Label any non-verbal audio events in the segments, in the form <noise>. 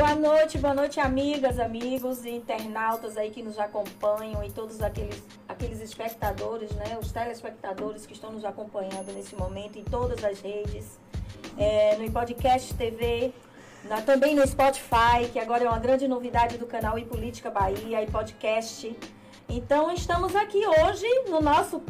Boa noite, boa noite, amigas, amigos e internautas aí que nos acompanham e todos aqueles, aqueles espectadores, né? Os telespectadores que estão nos acompanhando nesse momento em todas as redes, é, no podcast TV, na, também no Spotify, que agora é uma grande novidade do canal e Política Bahia e podcast. Então estamos aqui hoje no nosso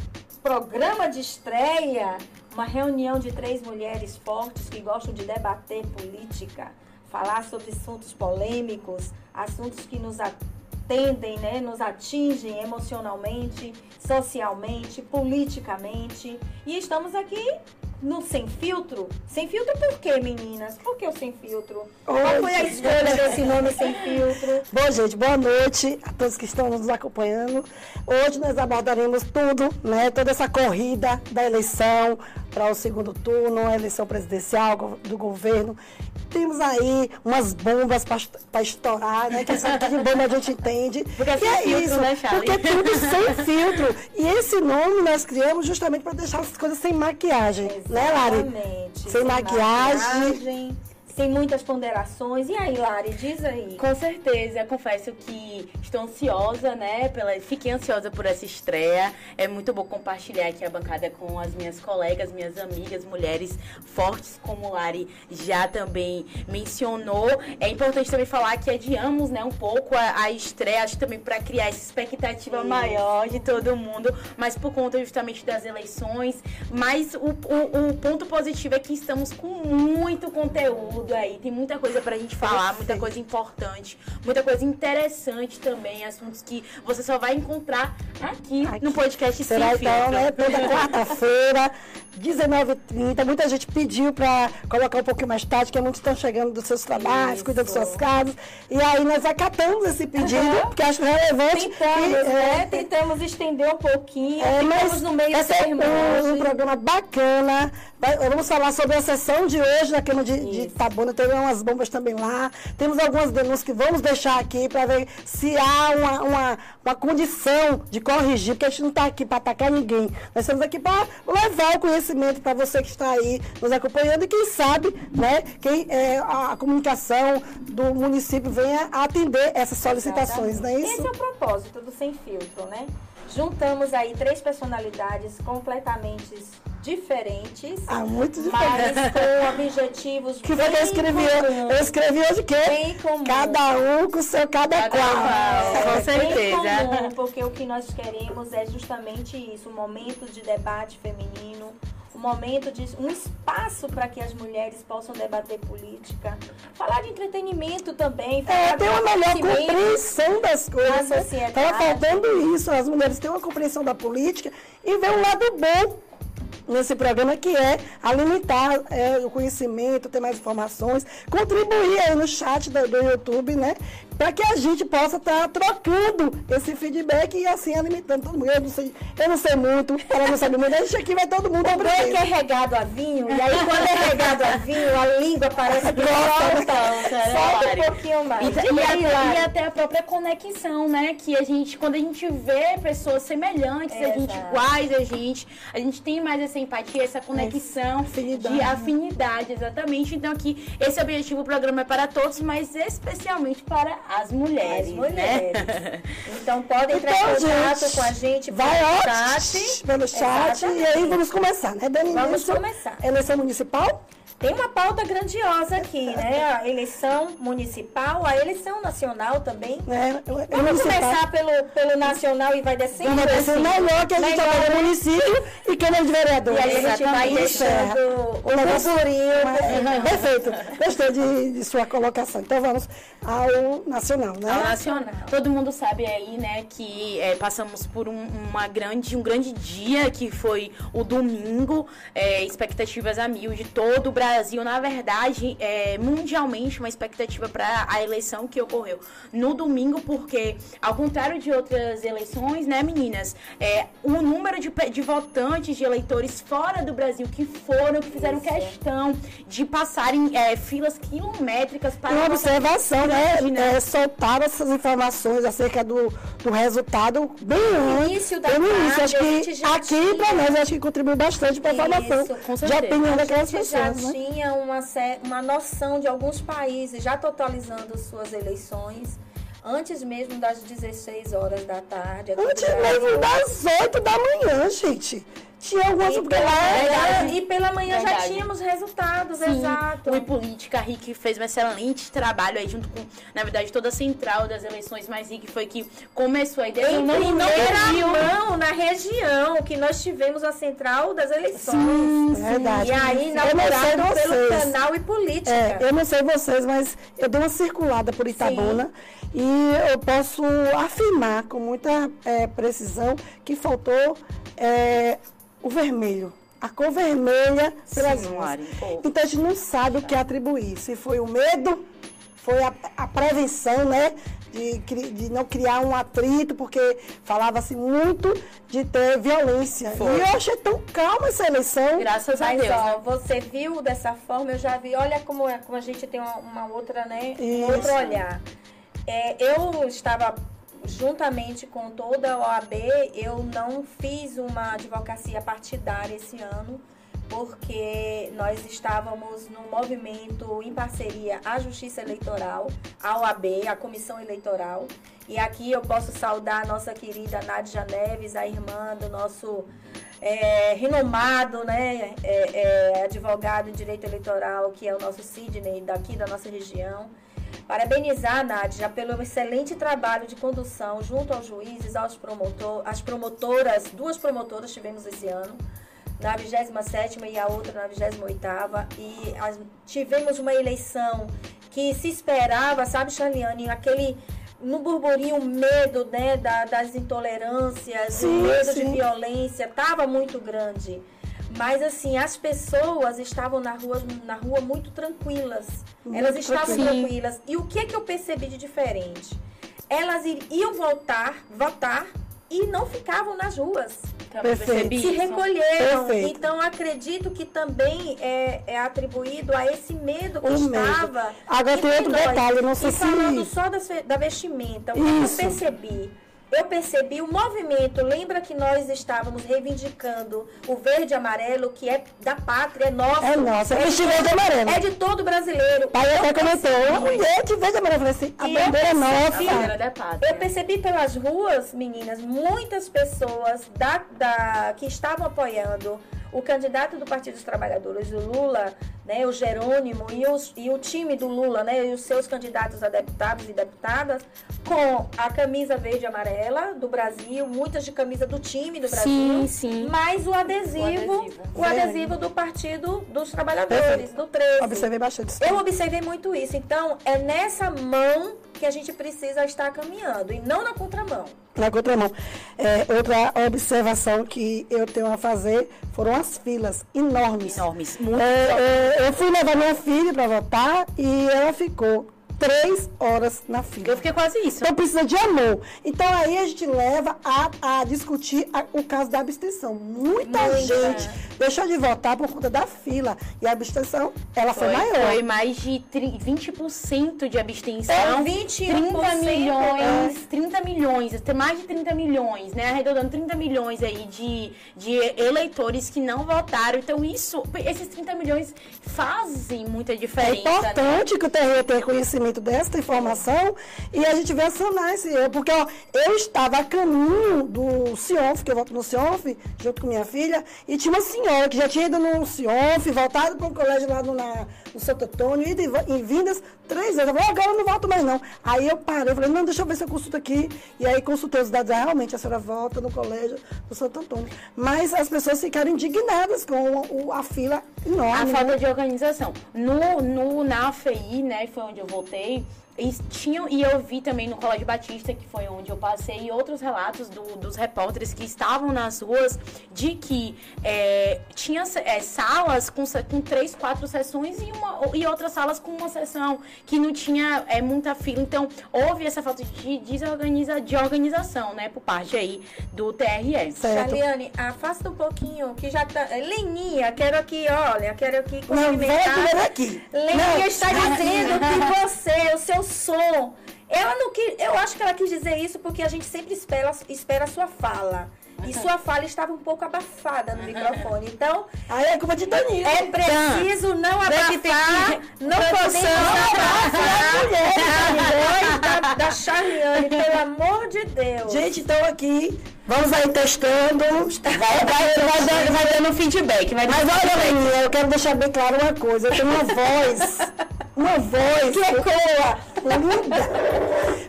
programa de estreia, uma reunião de três mulheres fortes que gostam de debater política falar sobre assuntos polêmicos, assuntos que nos atendem, né, nos atingem emocionalmente, socialmente, politicamente. E estamos aqui no Sem Filtro. Sem Filtro por quê, meninas? Por que o Sem Filtro? Qual foi a escolha desse nome Sem Filtro? <laughs> Bom, gente, boa noite a todos que estão nos acompanhando. Hoje nós abordaremos tudo, né? Toda essa corrida da eleição para o segundo turno, a eleição presidencial do governo. Temos aí umas bombas para estourar, né? Que sabe de bomba a gente entende. Porque e é filtro, isso, né, Charlie? porque é tudo sem filtro. E esse nome nós criamos justamente para deixar as coisas sem maquiagem. Né, Lari? Exatamente. Sem maquiagem. maquiagem, Sem muitas ponderações. E aí, Lari, diz aí. Com certeza, confesso que estou ansiosa, né? Pela, fiquei ansiosa por essa estreia. É muito bom compartilhar aqui a bancada com as minhas colegas, minhas amigas, mulheres fortes, como Lari já também mencionou. É importante também falar que adiamos, né, um pouco a, a estreia, acho também para criar essa expectativa Isso. maior de todo mundo, mas por conta justamente das eleições. Mas o, o, o ponto positivo é que estamos com muito conteúdo aí, tem muita coisa pra gente falar, muita coisa importante, muita coisa interessante também, assuntos que você só vai encontrar aqui, Aqui. no podcast Será Sem então, Filtro. né? Toda quarta-feira, <laughs> 19h30. Muita gente pediu para colocar um pouquinho mais tarde, que muitos estão chegando dos seus trabalhos, Isso. cuidando das suas casas. E aí nós acatamos esse pedido, Aham. porque acho relevante. Tentamos, E, né? é, Tentamos estender um pouquinho. É, mas no meio esse é um, um programa bacana. Vai- vamos falar sobre a sessão de hoje na Câmara de, de Tabuna. Tem umas bombas também lá. Temos algumas denúncias que vamos deixar aqui para ver se há uma, uma, uma condição de corrigir, porque a gente não está aqui para atacar ninguém. Nós estamos aqui para levar o conhecimento para você que está aí nos acompanhando e quem sabe, né, quem é, a, comunicação do município venha atender essas solicitações, não é isso? Esse é o propósito do Sem Filtro, né? Juntamos aí três personalidades completamente diferentes, Ah, muito mas diferente. com objetivos Que que eu bem escrevi? comuns. Eu escrevi hoje o quê? Bem comum. Cada um com seu cada, Cada qual. qual. Com É, certeza. Bem comum, porque o que nós queremos é justamente isso, um momento de debate feminino, um momento de um espaço para que as mulheres possam debater política, falar de entretenimento também, falar É, tem uma de melhor compreensão das coisas. Tava faltando isso. As mulheres têm uma compreensão da política e ver um lado bom nesse programa que é alimentar é, o conhecimento, ter mais informações, contribuir aí no chat do, do YouTube, né? Para que a gente possa estar trocando esse feedback e assim alimentando todo mundo. Eu não sei, eu não sei muito, ela não sabe muito, a gente aqui vai todo mundo O bom é que é aprender. regado a vinho, e aí quando é regado a vinho, a língua parece que solta, um pouquinho mais. E, E e aí, até, e até a própria conexão, né? Que a gente, quando a gente vê pessoas semelhantes a gente, Exato. iguais a gente, a gente tem mais essa empatia, essa conexão afinidade. de afinidade, exatamente. Então aqui, esse o objetivo, o programa é para todos, mas especialmente para as mulheres, As mulheres. né? Então podem entrar Então, em contato gente, com a gente pelo chat. pelo chat e aí vamos começar, né, Dani? Vamos Início, começar. Eleição municipal? Tem uma pauta grandiosa aqui, né? A eleição municipal, a eleição nacional também. Né? Vamos começar pelo, pelo nacional e vai descendo. Vamos descer assim. melhor que a gente Melhor, do né? município e Câmara de Vereadores. E aí a gente vai deixando o negócio- burburinho. É, Perfeito. Gostei de, de sua colocação. Então vamos ao nacional, né? Ao nacional. Todo mundo sabe aí, né, que é, passamos por um, uma grande, um grande dia que foi o domingo, é, expectativas a mil de todo o Brasil. Na verdade, é, mundialmente, uma expectativa para a eleição que ocorreu no domingo, porque, ao contrário de outras eleições, né, meninas, é, o número de, de votantes, de eleitores fora do Brasil que foram, que fizeram Isso. questão de passarem é, filas quilométricas para Uma observação, né? Imagina. É, soltaram essas informações acerca do, do resultado bem No início da tarde, início. Acho a que aqui, para nós, acho que contribuiu bastante para a formação de opinião daquelas pessoas. Né? Tinha uma, uma noção de alguns países já totalizando suas eleições antes mesmo das 16 horas da tarde. Antes mesmo das 8 da manhã, gente. Tinha algumas. E Porque pela, lá manhã, verdade. e pela manhã já Verdade. tínhamos resultados, Sim, exato. o Política Rick fez um excelente trabalho aí junto com, na verdade, toda a central das eleições, mas Rick foi que começou a ideia. Em não, primeira mão, na região, que nós tivemos a central das eleições. Sim, verdade. E aí, inaugurado pelo vocês. canal e política. É, eu não sei vocês, mas eu dei uma circulada por Itabuna e eu posso afirmar com muita é, precisão que faltou é, o vermelho. A cor vermelha pelas Sim, pô. Então a gente não sabe o que atribuir. Se foi o medo, foi a, a prevenção, né? De, de não criar um atrito, porque falava-se muito de ter violência. Foi. E eu achei tão calma essa eleição. Graças a Deus. ó, você viu dessa forma, eu já vi, olha como, é, como a gente tem uma, uma outra, né? Um Isso. outro olhar. É, eu estava juntamente com toda a OAB, eu não fiz uma advocacia partidária esse ano, porque nós estávamos num movimento em parceria à Justiça Eleitoral, à OAB, à Comissão Eleitoral. E aqui eu posso saudar a nossa querida Nádia Neves, a irmã do nosso é, renomado né, é, é, advogado em direito eleitoral, que é o nosso Sidney, daqui da nossa região. Parabenizar, Nádia, pelo excelente trabalho de condução junto aos juízes, aos promotor, às promotoras, duas promotoras tivemos esse ano, na 27ª e a outra na 28ª, e as- tivemos uma eleição que se esperava, sabe, Charliane, aquele no burburinho o medo né, da- das intolerâncias, o Sim, medo sim. de violência estava muito grande. Mas assim, as pessoas estavam na rua, na rua muito tranquilas. Muito Elas estavam tranquilas. tranquilas. E o que que eu percebi de diferente? Elas iam voltar, votar e não ficavam nas ruas. Também Perfeito. percebi Se isso. recolheram. Perfeito. Então acredito que também é, é atribuído a esse medo que O medo. estava. Agora tem outro nós. detalhe, não sei e se- falando só das da vestimenta, o que eu percebi? Eu percebi o movimento. Lembra que nós estávamos reivindicando o verde e amarelo, que é da pátria, é nosso. É nosso, é de verde e todo- amarelo. É de todo brasileiro. Pai até comentou, uma Muito. mulher de verde e amarelo. Eu falei assim, a E bandeira é percebi- A nossa. bandeira da pátria. Eu percebi pelas ruas, meninas, muitas pessoas da, da- que estavam apoiando o candidato do Partido dos Trabalhadores, o Lula, né, o Jerônimo e, os- e o time do Lula, né, e os seus candidatos a deputados e deputadas, com a camisa verde e amarela do Brasil, muitas de camisa do time do Brasil, Sim, sim. mais o adesivo, O adesivo. o adesivo do Partido dos Trabalhadores, do 13. Observei bastante isso. Eu observei muito isso. Então, é nessa mão que a gente precisa estar caminhando e não na contramão. Na contramão. É, outra observação que eu tenho a fazer foram as filas enormes. Enormes. Muito É, é, eu fui levar minha filha para votar e ela ficou três horas na fila. Eu fiquei quase isso. Então precisa de amor. Então aí a gente leva a, a discutir a- o caso da abstenção. Muita Muita. gente deixou de votar por conta da fila. E a abstenção, ela foi, Foi, maior. foi mais de tri- 20% de abstenção. É, 21%, 30 milhões, é. 30 milhões, tem mais de 30 milhões, né? Arredondando 30 milhões aí de, de eleitores que não votaram. Então, isso, esses 30 milhões fazem muita É diferença. né? importante que o TRE tenha conhecimento desta informação e a gente venha sanar esse erro. Porque ó, eu estava a caminho do Cionf, que eu voto no Cionf, junto com minha filha, e tinha uma senhora que já tinha ido no Cionf, voltado para um colégio lá no, na, no Santo Antônio, ido e em vindas três vezes. Ela falou, agora eu não volto mais não. Aí eu parei, eu falei, não, deixa eu ver se eu consulto aqui. E aí consultei os dados, ah, realmente a senhora volta no colégio do Santo Antônio. Mas as pessoas ficaram indignadas com o- a fila enorme. A né? falta de organização. No, no, na AFI, né, foi onde eu voltei, também e, tinham, e eu vi também no Colégio Batista, que foi onde eu passei, e outros relatos do- dos repórteres que estavam nas ruas, de que é, tinha é, salas com, com três, quatro sessões e, uma, e outras salas com uma sessão, que não tinha é, muita fila. Então, houve essa falta de, desorganiza, de organização, né, por parte aí do TRE. Certo. Charliane, afasta um pouquinho, que já tá. Leninha, quero aqui, olha, quero aqui Não, vem cumprimentar. aqui, vem aqui. Leninha Não. está dizendo que você, o seu som Ela não quis, eu acho que ela quis dizer isso porque a gente sempre espera, espera a sua fala. E sua fala estava um pouco abafada no microfone. Então, Aí é culpa de Danilo. é preciso não abafar, não podemos abafar a voz da, da Charliane, pelo amor de Deus. Gente, então aqui, vamos aí testando. Vai, vai, vai, dando, vai dando feedback. Vai Mas olha, menina, eu quero deixar bem claro uma coisa. Eu tenho uma voz, uma voz que ecoa, linda.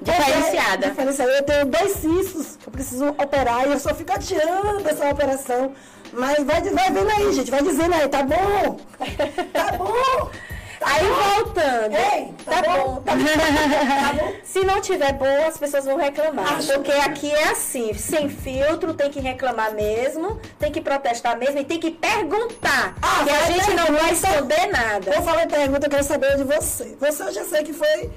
Diferenciada. Diferenciada. Eu tenho dois cistos eu preciso operar e eu só fico adiando essa operação. Mas vai, vai vendo aí, gente, vai dizendo aí, tá bom? Tá bom? Aí voltando. Ei, tá bom? tá bom. Tá bom? Se não tiver bom, as pessoas vão reclamar. Acho Porque aqui é assim, sem filtro, tem que reclamar mesmo, tem que protestar mesmo e tem que perguntar. Ah, que a gente não vai pergunta. esconder nada. Eu falei pergunta, eu quero saber de você. Você eu já sei que foi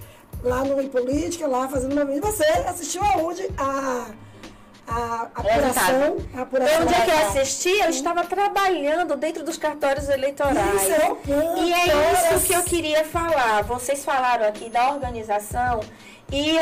lá no Em Política, lá fazendo uma. Você assistiu aonde a, a apuração? A apuração Eu, onde é que eu assisti, eu estava trabalhando dentro dos cartórios eleitorais. Isso é o ponto, E é horas. isso que eu queria falar. Vocês falaram aqui da organização e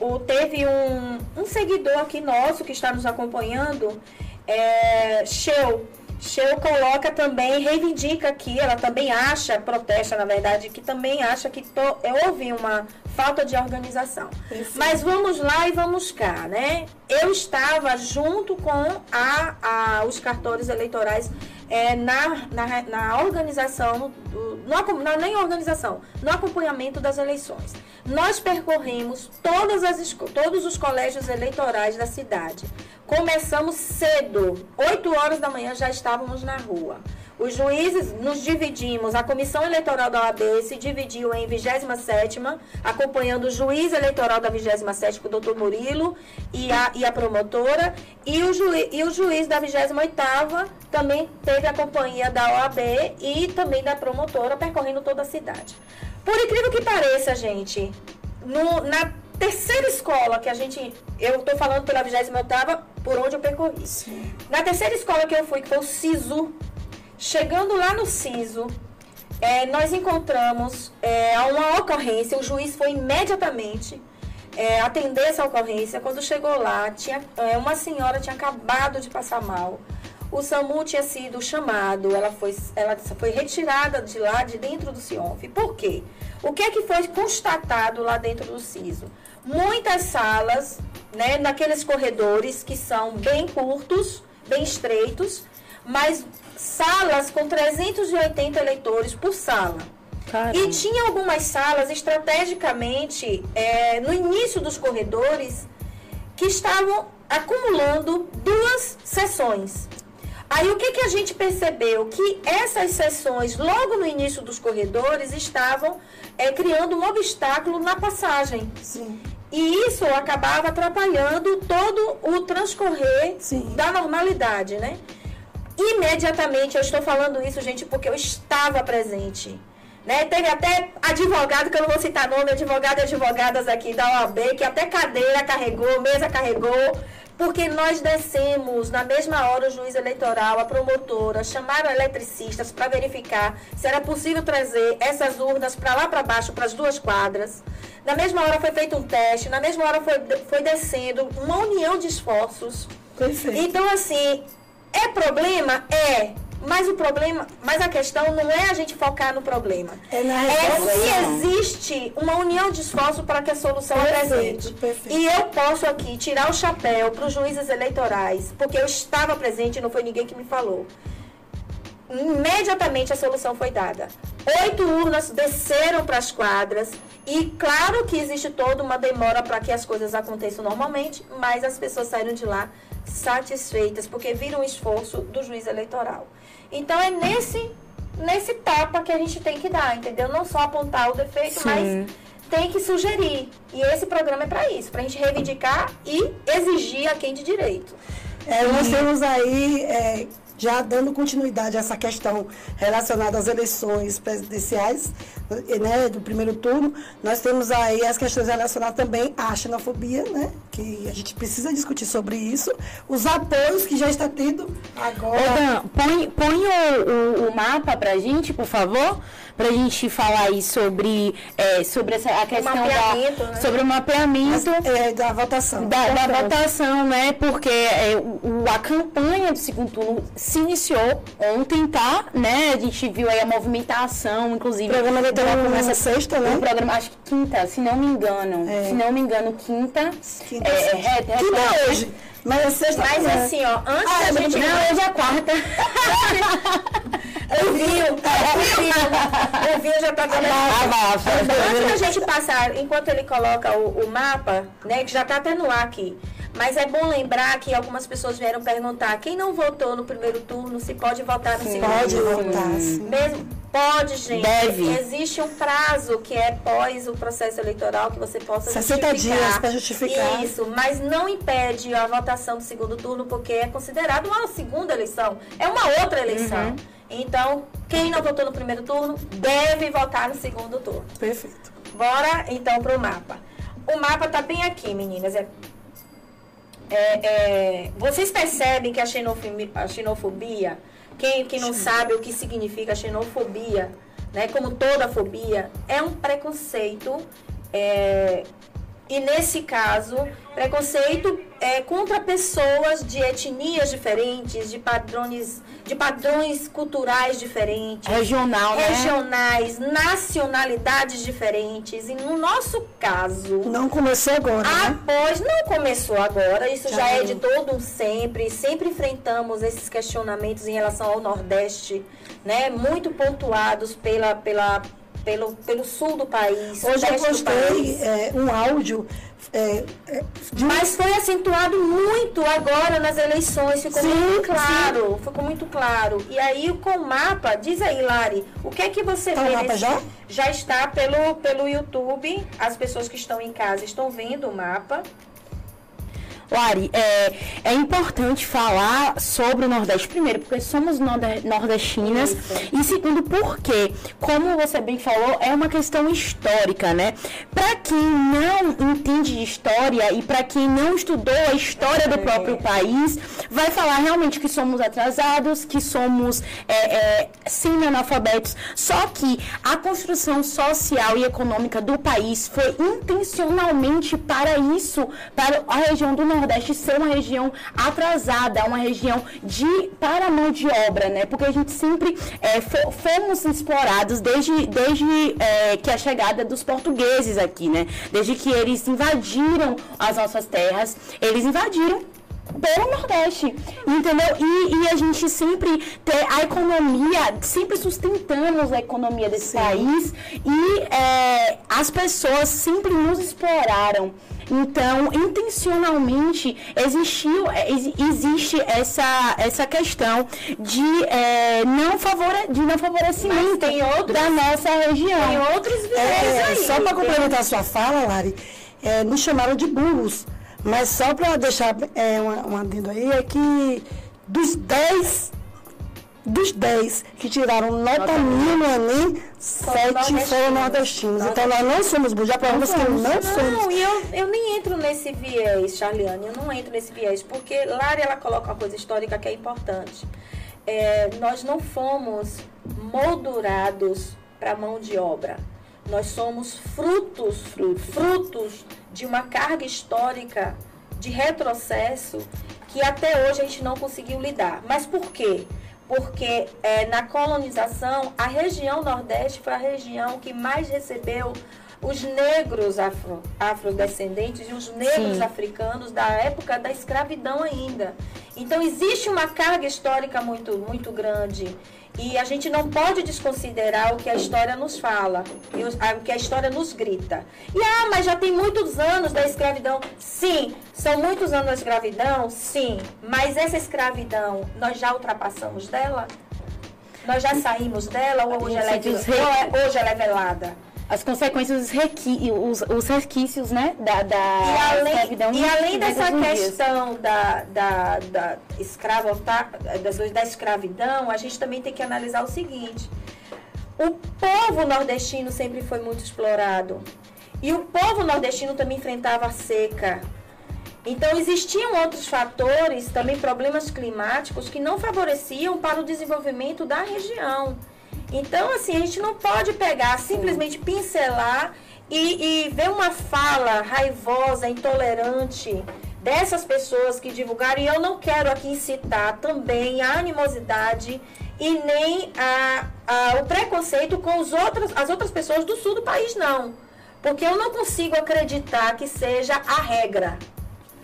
o, o- teve um, um seguidor aqui nosso que está nos acompanhando, é, Sheu. Sheu coloca também, reivindica aqui, ela também acha, protesta na verdade, que também acha que to- houve uma falta de organização. Perfeito. Mas vamos lá e vamos cá, né? Eu estava junto com a, a- os cartórios eleitorais é, na, na, na organização, no, não, nem organização, no acompanhamento das eleições. Nós percorremos todas as, todos os colégios eleitorais da cidade. Começamos cedo, 8 horas da manhã já estávamos na rua. Os juízes nos dividimos, a Comissão Eleitoral da OAB se dividiu em 27ª, acompanhando o juiz eleitoral da 27ª, o doutor Murilo, e a, e a promotora, e o, juiz, e o juiz da 28ª também teve a companhia da OAB e também da promotora, percorrendo toda a cidade. Por incrível que pareça, gente, no- na terceira escola que a gente, eu estou falando pela 28ª, por onde eu percorri. Na terceira escola que eu fui, que foi o SISO, Chegando lá no CISO, eh, nós encontramos eh, uma ocorrência, o juiz foi imediatamente eh, atender essa ocorrência. Quando chegou lá, tinha, eh, uma senhora tinha acabado de passar mal. O SAMU tinha sido chamado, ela foi, ela foi retirada de lá, de dentro do CIONF. Por quê? O que é que foi constatado lá dentro do CISO? Muitas salas, né, naqueles corredores que são bem curtos, bem estreitos, mas salas com 380 eleitores por sala. E tinha algumas salas estrategicamente é, no início dos corredores que estavam acumulando duas sessões. Aí o que, que a gente percebeu? Que essas sessões, logo no início dos corredores, estavam é, criando um obstáculo na passagem. Sim. E isso acabava atrapalhando todo o transcorrer Sim. da normalidade, né? Imediatamente, eu estou falando isso, gente, porque eu estava presente. Né? Teve até advogado, que eu não vou citar nome, advogado e advogadas aqui da OAB, que até cadeira carregou, mesa carregou, porque nós descemos na mesma hora o juiz eleitoral, a promotora, chamaram eletricistas para verificar se era possível trazer essas urnas para lá para baixo, para as duas quadras. Na mesma hora foi feito um teste, na mesma hora foi, foi descendo uma união de esforços. Perfeito. Então, assim, é problema? É. Mas o problema, mas a questão não é a gente focar no problema. É na É se existe uma união de esforço para que a solução Perfeito, apresente. perfeito. E eu posso aqui tirar o chapéu para os juízes eleitorais, porque eu estava presente e não foi ninguém que me falou. Imediatamente a solução foi dada. Oito urnas desceram para as quadras e claro que existe toda uma demora para que as coisas aconteçam normalmente, mas as pessoas saíram de lá satisfeitas porque viram o esforço do juiz eleitoral. Então é nesse nesse tapa que a gente tem que dar, entendeu? Não só apontar o defeito, Sim. mas tem que sugerir. E esse programa é para isso, para a gente reivindicar e exigir a quem de direito. É, nós temos aí, é, já dando continuidade a essa questão relacionada às eleições presidenciais, né, do primeiro turno, nós temos aí as questões relacionadas também à xenofobia, né, que a gente precisa discutir sobre isso, os apoios que já está tendo Ô, agora. Dan, põe, põe o, o, o mapa pra gente, por favor, pra gente falar aí sobre, é, sobre essa, a questão da, né? sobre o mapeamento É, da votação. da, da votação, né? Porque é, o, a campanha do segundo turno se iniciou ontem, tá? Né? A gente viu aí a movimentação, inclusive. O programa eleitoral do- começa sexta, né? O programa, acho que quinta, se não me engano. É. Se não me engano, quinta. Quinta, é, é, é, Quinta é, é hoje. Mas é sexta. Mas é. assim, ó, antes Ah, é da gente. Não, hoje é quarta. O vinho, o vinho, o vinho já tá dando. Abafa. Antes da gente passar, enquanto ele coloca o, o mapa, né, que já está até no ar aqui. Mas é bom lembrar que algumas pessoas vieram perguntar quem não votou no primeiro turno se pode votar no segundo Pode turno. votar, sim. Mesmo, pode, gente. Deve. Existe um prazo que é pós o processo eleitoral que você possa 60 justificar. dias pra justificar. Isso, mas não impede a votação do segundo turno porque é considerado uma segunda eleição. É uma outra eleição. Então, quem não votou no primeiro turno deve votar no segundo turno. Perfeito. Bora então pro mapa. O mapa tá bem aqui, meninas. É, é- é- vocês percebem que a xenofobia, a xenofobia quem, quem não sabe o que significa xenofobia, né, como toda fobia, é um preconceito. é, e nesse caso, preconceito é, contra pessoas de etnias diferentes, de padrões, de padrões culturais diferentes Regional, né? regionais, nacionalidades diferentes. E no nosso caso, Não começou agora, né? após, não começou agora, isso Já já é de todo um sempre. Sempre enfrentamos esses questionamentos em relação ao Nordeste, né? Muito pontuados pela, pela, pelo, pelo sul do país. Hoje eu postei é, um áudio é, é, de Mas foi acentuado muito agora nas eleições, ficou Sim, muito claro, ficou muito claro. E aí com o mapa, diz aí, Lari, o que é que você Tá o vê mapa nesse- já? Já está pelo, pelo YouTube, as pessoas que estão em casa estão vendo o mapa. Lari, é, é importante falar sobre o Nordeste, primeiro, porque somos norde- nordestinas, e segundo, porque, como você bem falou, é uma questão histórica, né? Para quem não entende de história e para quem não estudou a história do próprio país, vai falar realmente que somos atrasados, que somos é, é, semi-analfabetos, só que a construção social e econômica do país foi intencionalmente para isso, para a região do Nordeste ser uma região atrasada, uma região de para mão de obra, né? Porque a gente sempre é, fo- fomos explorados desde, desde é, que a chegada dos portugueses aqui, né? Desde que eles invadiram as nossas terras, eles invadiram pelo Nordeste, entendeu? E, e a gente sempre ter a economia, sempre sustentamos a economia desse país e é, as pessoas sempre nos exploraram. Então, intencionalmente, existiu, é, exi- existe essa, essa questão de, é, não, favore, de não favorecimento tem outros- da nossa região. Tem outros É, aí. só para tem- complementar a sua fala, Lari, é, nos chamaram de burros. Mas só para deixar é, um, um adendo aí, é que dos 10, dos 10 que tiraram nota mil no Enem, 7 nordestinos. foram nordestinos. Então nós não somos burros, já provamos que não somos. Não, e eu, eu nem entro nesse viés, Charliane, eu não entro nesse viés, porque Lari, ela coloca uma coisa histórica que é importante. É, nós não fomos moldurados para mão de obra. Nós somos frutos, frutos de uma carga histórica de retrocesso que até hoje a gente não conseguiu lidar. Mas por quê? Porque é, na colonização, a região Nordeste foi a região que mais recebeu os negros afro, afrodescendentes e os negros Sim. africanos da época da escravidão ainda. Então existe uma carga histórica muito, muito grande. E a gente não pode desconsiderar o que a história nos fala, e o que a história nos grita. E ah, mas já tem muitos anos da escravidão. Sim, são muitos anos da escravidão, sim. Mas essa escravidão, nós já ultrapassamos dela? Nós já saímos dela ou hoje, ela é, é- hoje ela é velada? As consequências, os, requi, os, os resquícios, né, da, da E além, escravidão. e além dessa questão da, da, da, escravo, tá, das, da escravidão, a gente também tem que analisar o seguinte. O povo nordestino sempre foi muito explorado. E o povo nordestino também enfrentava a seca. Então existiam outros fatores, também problemas climáticos, que não favoreciam para o desenvolvimento da região. Então, assim, a gente não pode pegar, simplesmente pincelar e, e ver uma fala raivosa, intolerante dessas pessoas que divulgaram. E eu não quero aqui citar também a animosidade e nem a, a, o preconceito com os outros, as outras pessoas do sul do país, não. Porque eu não consigo acreditar que seja a regra.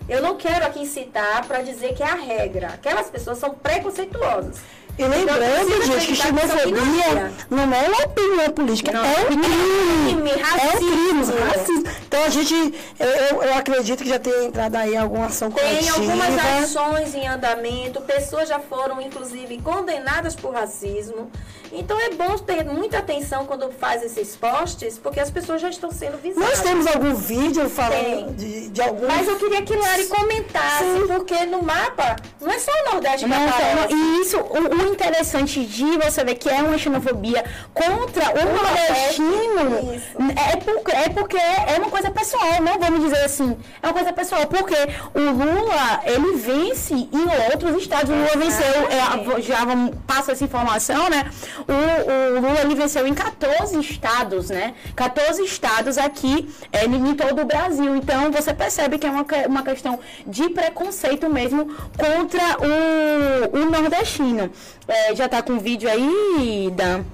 Eu não quero aqui citar para dizer que é a regra. Aquelas pessoas são preconceituosas. E lembrando, gente, que xenofobia não é uma opinião política, não, é um crime. É um crime, racismo. Então a gente, eu, eu acredito que já tenha entrado aí alguma ação coletiva. Tem algumas ações em andamento, pessoas já foram, inclusive, condenadas por racismo. Então é bom ter muita atenção quando faz esses posts, porque as pessoas já estão sendo visadas. Nós temos algum vídeo falando de, de algum. Mas eu queria que Lari comentasse, Sim. porque no mapa não é só o Nordeste que não, aparece. E isso, o, o, interessante de você ver que é uma xenofobia contra o, nordestino é, porque, é porque é uma coisa pessoal, não vamos dizer assim. É uma coisa pessoal, porque o Lula, ele vence em outros estados. O Lula venceu, é, já vamos, passa essa informação, né? o, o Lula ele venceu em 14 estados, né? 14 estados aqui é, em todo o Brasil. Então você percebe que é uma, uma questão de preconceito mesmo contra o, o nordestino. É, já tá com vídeo aí, Dan?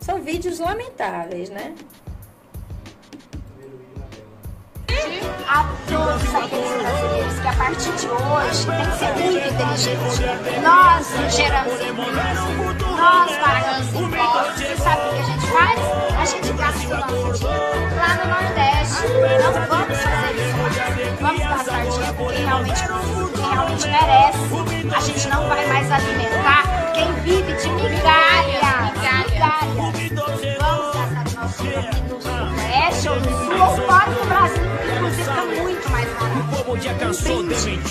São vídeos lamentáveis, né? a todos aqueles brasileiros que a partir de hoje tem que ser muito inteligente. Nós geramos empresas, nós pagamos impostos. E sabe o que a gente faz? A gente gasta o nosso dinheiro lá no Nordeste. Não vamos fazer isso Vamos gastar dinheiro com quem realmente, quem realmente merece. A gente não vai mais alimentar quem vive de migalha. Migalha. Vamos gastar o nosso dinheiro aqui no Nordeste ou no Sul ou fora do Brasil fica muito mais barato.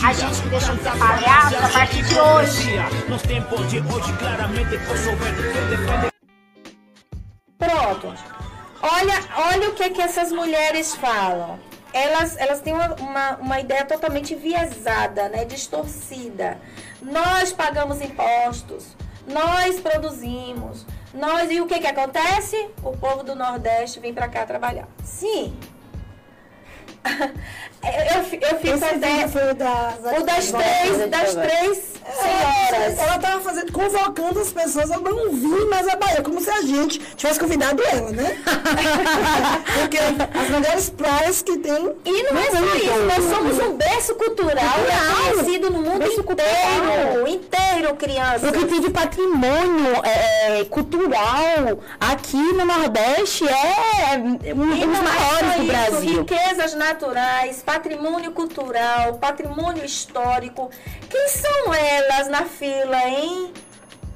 A gente que deixou de ser avaliado a partir de hoje. Pronto. Olha, olha o que, que essas mulheres falam. Elas, elas têm uma, uma, uma ideia totalmente viesada, né? distorcida. Nós pagamos impostos, nós produzimos, nós e o que, que acontece? O povo do Nordeste vem para cá trabalhar. Sim, <laughs> eu, eu fiz Esse ideia. Foi das, o das três, das três senhoras. Ela estava fazendo, convocando as pessoas a não vir mais a Bahia, como se a gente tivesse convidado ela, né? <laughs> Porque as melhores praias que tem. E não, é só isso, nós somos um berço cultural conhecido no mundo berço inteiro. Inteiro, criança. O que tem de patrimônio é, é cultural aqui no Nordeste é um dos maiores do Brasil. Riquezas naturais, patrimônio cultural, patrimônio histórico. Quem são elas na fila, hein?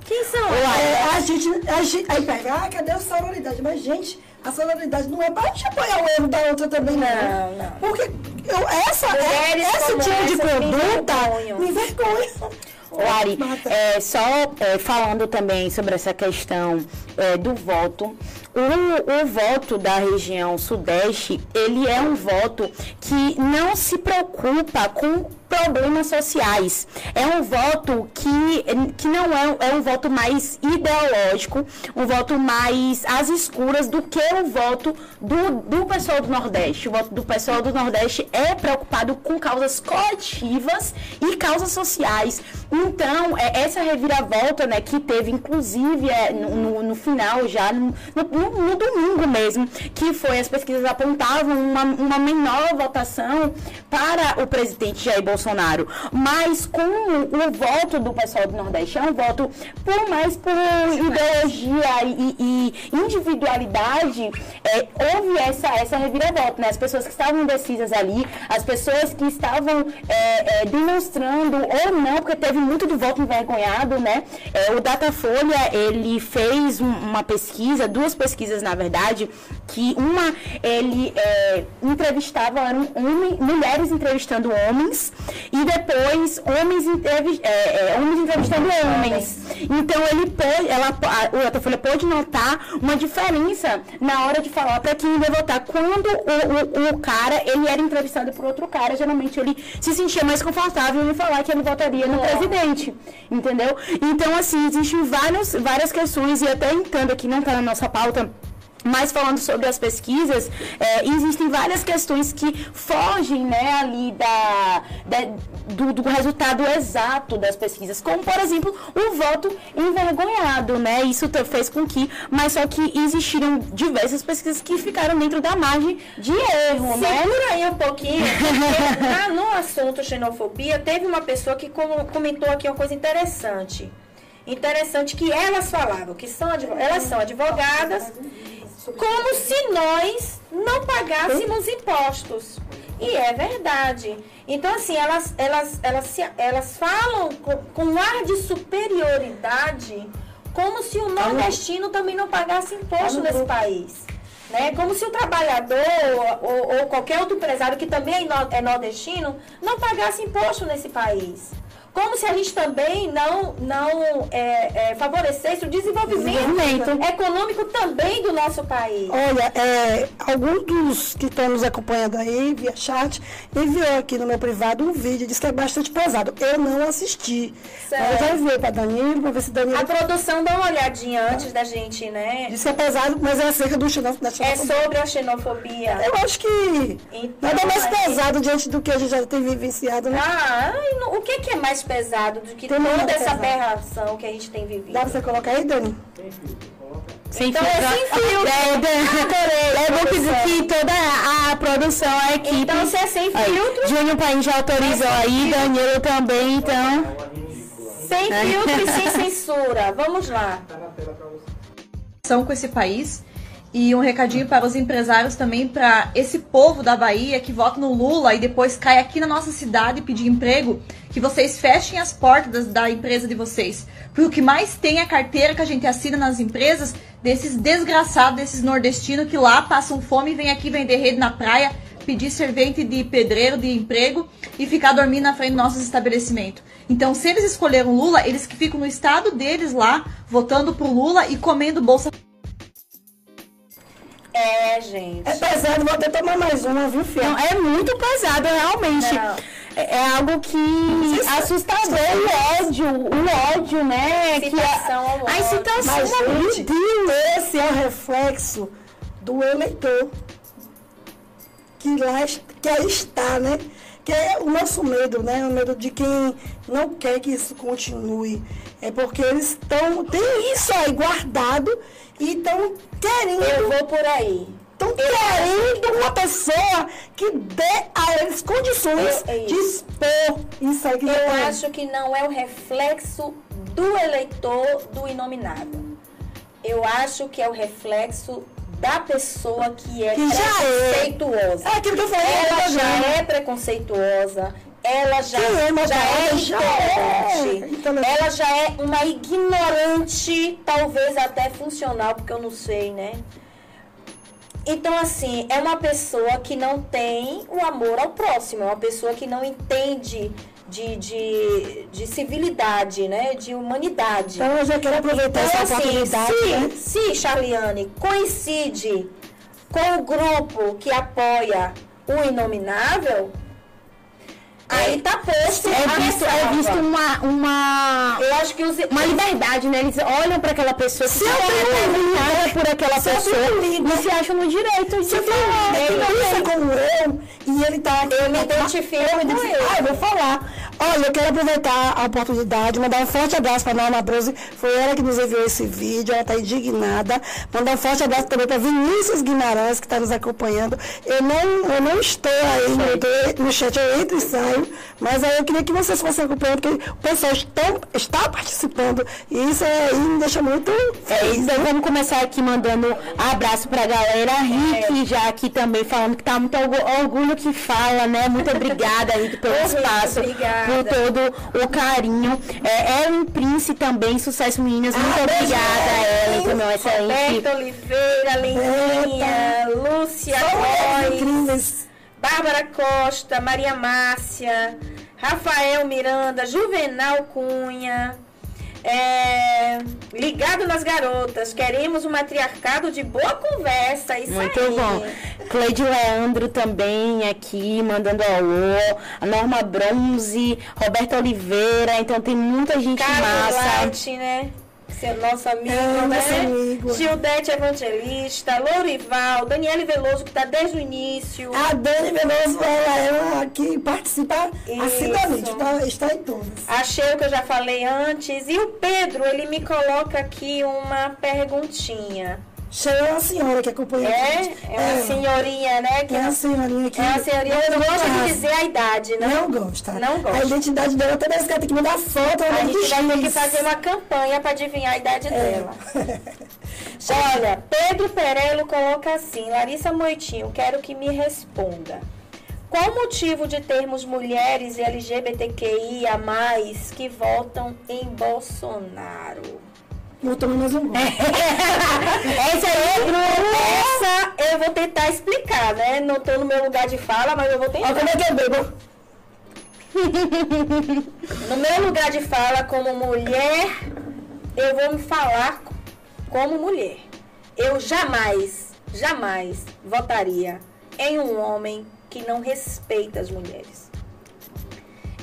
Quem são elas? É, a, gente, a gente. Aí pega, ah, cadê a sororidade? Mas, gente, a sororidade não é para gente apoiar o erro da outra também, não. Não, não. Porque eu, essa, é, esse tipo de conduta me envergonha. Lari, é, só é, falando também sobre essa questão é, do voto, o, o voto da região sudeste, ele é um voto que não se preocupa com problemas sociais. É um voto que, que não é, é um voto mais ideológico, um voto mais às escuras do que o voto do, do pessoal do Nordeste. O voto do pessoal do Nordeste é preocupado com causas coletivas e causas sociais. Então, é, essa reviravolta né, que teve, inclusive, é, no, no, final já, no, no, no, domingo mesmo, que foi as pesquisas apontavam uma, uma menor votação para o presidente Jair Bolsonaro mas com o voto do pessoal do Nordeste, é um voto por mais por ideologia e, e individualidade, é, houve essa, essa reviravolta, né? As pessoas que estavam indecisas ali, as pessoas que estavam é, é, demonstrando ou não, porque teve muito do voto envergonhado, né? É, o Datafolha, ele fez uma pesquisa, duas pesquisas, na verdade, que uma, ele é, entrevistava, eram homem, mulheres entrevistando homens, e depois homens, entrevi é, é, homens entrevistando homens. Então ele pode, ela, a, Datafolha pode notar uma diferença na hora de falar para quem vai votar. Quando o, o, o, cara ele era entrevistado por outro cara, geralmente ele se sentia mais confortável em falar que ele votaria no presidente. Entendeu? Então, assim, existem vários, várias questões, e até entendo que não está na nossa pauta mas falando sobre as pesquisas, é, existem várias questões que fogem né, ali da, da do, do, resultado exato das pesquisas, como por exemplo o voto envergonhado, né? Isso fez com que, mas só que existiram diversas pesquisas que ficaram dentro da margem de erro, Segura né? Segura aí um pouquinho, porque no assunto xenofobia teve uma pessoa que comentou aqui uma coisa interessante. Interessante que elas falavam que são elas são advogadas como se nós não pagássemos impostos. E é verdade. Então, assim, elas, elas, elas, elas falam com, com um ar de superioridade, como se o nordestino também não pagasse imposto nesse país. Né? Como se o trabalhador ou, ou qualquer outro empresário que também é, é nordestino não pagasse imposto nesse país como se a gente também não, não é, é, favorecesse o desenvolvimento, desenvolvimento, econômico também do nosso país. Olha, é, alguns dos que estão nos acompanhando aí via chat enviou aqui no meu privado um vídeo, disse que é bastante pesado. Eu não assisti. Certo. Eu já enviei para Danilo, para ver se Danilo... A produção dá uma olhadinha antes da gente, né? Diz que é pesado, mas é acerca do xenofobia. É sobre a xenofobia. Eu acho que então, nada mais pesado diante do que a gente já tem vivenciado, né? Ah, o que, que é mais pesado do que toda essa pesado. aberração que a gente tem vivido. Dá pra você colocar aí, Dani? Sem então filtro. é sem filtro. É, é, é bom que, que toda a produção, a equipe. Então se é sem filtro. Júnior Paim já autorizou é aí, Danilo também, então. Sem filtro e sem <laughs> censura. Vamos lá. São com esse país e um recadinho para os empresários também, para esse povo da Bahia que vota no Lula e depois cai aqui na nossa cidade pedir emprego, que vocês fechem as portas da empresa de vocês. Porque o que mais tem é a carteira que a gente assina nas empresas desses desgraçados, desses nordestinos que lá passam fome e vêm aqui vender rede na praia, pedir servente de pedreiro, de emprego e ficar dormindo na frente do nosso estabelecimento. Então, se eles escolheram Lula, eles que ficam no estado deles lá, votando pro Lula e comendo bolsa é, gente. É pesado, vou até tomar mais uma, viu, filho? Não, é muito pesado, realmente. É, é algo que assustador, o ódio, o ódio, né? Incitação que a, a incitação. Mas, gente, esse é o reflexo do eleitor. Que lá que aí está, né? Que é o nosso medo, né? O medo de quem não quer que isso continue. É porque eles estão. Tem isso aí guardado e estão querendo. Eu vou por aí. Estão querendo uma pessoa que dê a eles condições eu, é de expor isso aí que Eu acho que não é o reflexo do eleitor do inominável. Eu acho que é o reflexo da pessoa que é que preconceituosa. É. é aquilo que eu falei. Ela já é preconceituosa, ela já, é, já é já é. Ela já é uma ignorante, talvez até funcional, porque eu não sei, né? Então, assim, é uma pessoa que não tem o amor ao próximo, é uma pessoa que não entende de, de, de civilidade, né? De humanidade. Então, eu já quero aproveitar então, essa assim, oportunidade. Se, né? se, Charliane, coincide com o grupo que apoia o Inominável, Aí tá posto. É visto, é visto uma, uma. Eu acho que os... Uma liberdade, né? Eles olham para aquela pessoa, se, se é por aquela se pessoa e se acham no direito de falar. Ele pensa como eu e ele tá. Eu me identifico eu me. Ah, eu vou falar. Olha, eu quero aproveitar a oportunidade, mandar um forte abraço para Norma Brose. Foi ela que nos enviou esse vídeo, ela está indignada. Mandar um forte abraço também para Vinícius Guimarães, que está nos acompanhando. Eu não, eu não estou aí no, no chat, eu entro e saio, mas aí eu queria que vocês fossem acompanhando, porque o pessoal está, está participando. E isso aí me deixa muito feliz. Então vamos começar aqui mandando abraço para a galera. Rick é. já aqui também falando que está muito orgulho que fala, né? Muito obrigada, Rick, pelo <laughs> espaço. Obrigada por todo o carinho. É, Ellen Prince também, sucesso meninas. Muito ah, obrigada, Ellen, por meu excelente. Roberto Oliveira, Lindinha, Lúcia Góes, Bárbara Costa, Maria Márcia. Rafael Miranda, Juvenal Cunha. É, ligado nas garotas, queremos um matriarcado de boa conversa. Isso Muito aí. bom. Cleide Leandro também aqui, mandando alô. A Norma Bronze, Roberta Oliveira. Então tem muita gente Carlos massa. Light, né? Seu nosso amigo, É, né? nosso amigo. Gildete Evangelista, Lourival, Daniele Veloso, que está desde o início. A Dani Veloso, ela é uma que participa assiduamente, tá, está em todas. Achei o que eu já falei antes. E o Pedro, ele me coloca aqui uma perguntinha. Cheia é uma senhora que acompanha a É? gente. É uma senhorinha, né? Que É uma senhorinha que... é uma senhorinha que não gosta de dizer a idade, né? Não gosta. Não gosta. A identidade dela também é tem que mandar foto. A gente vai ter que fazer uma campanha para adivinhar a idade É. dela. <laughs> Olha, Pedro Perello coloca assim: Larissa Moitinho, quero que me responda. Qual o motivo de termos mulheres LGBTQIA que votam em Bolsonaro? Vou tomar mais um. <laughs> Essa aí, essa eu vou tentar explicar, né? Não tô no meu lugar de fala, mas eu vou tentar. Olha como é que eu bebo. <laughs> No meu lugar de fala como mulher, eu vou me falar como mulher. Eu jamais, jamais votaria em um homem que não respeita as mulheres.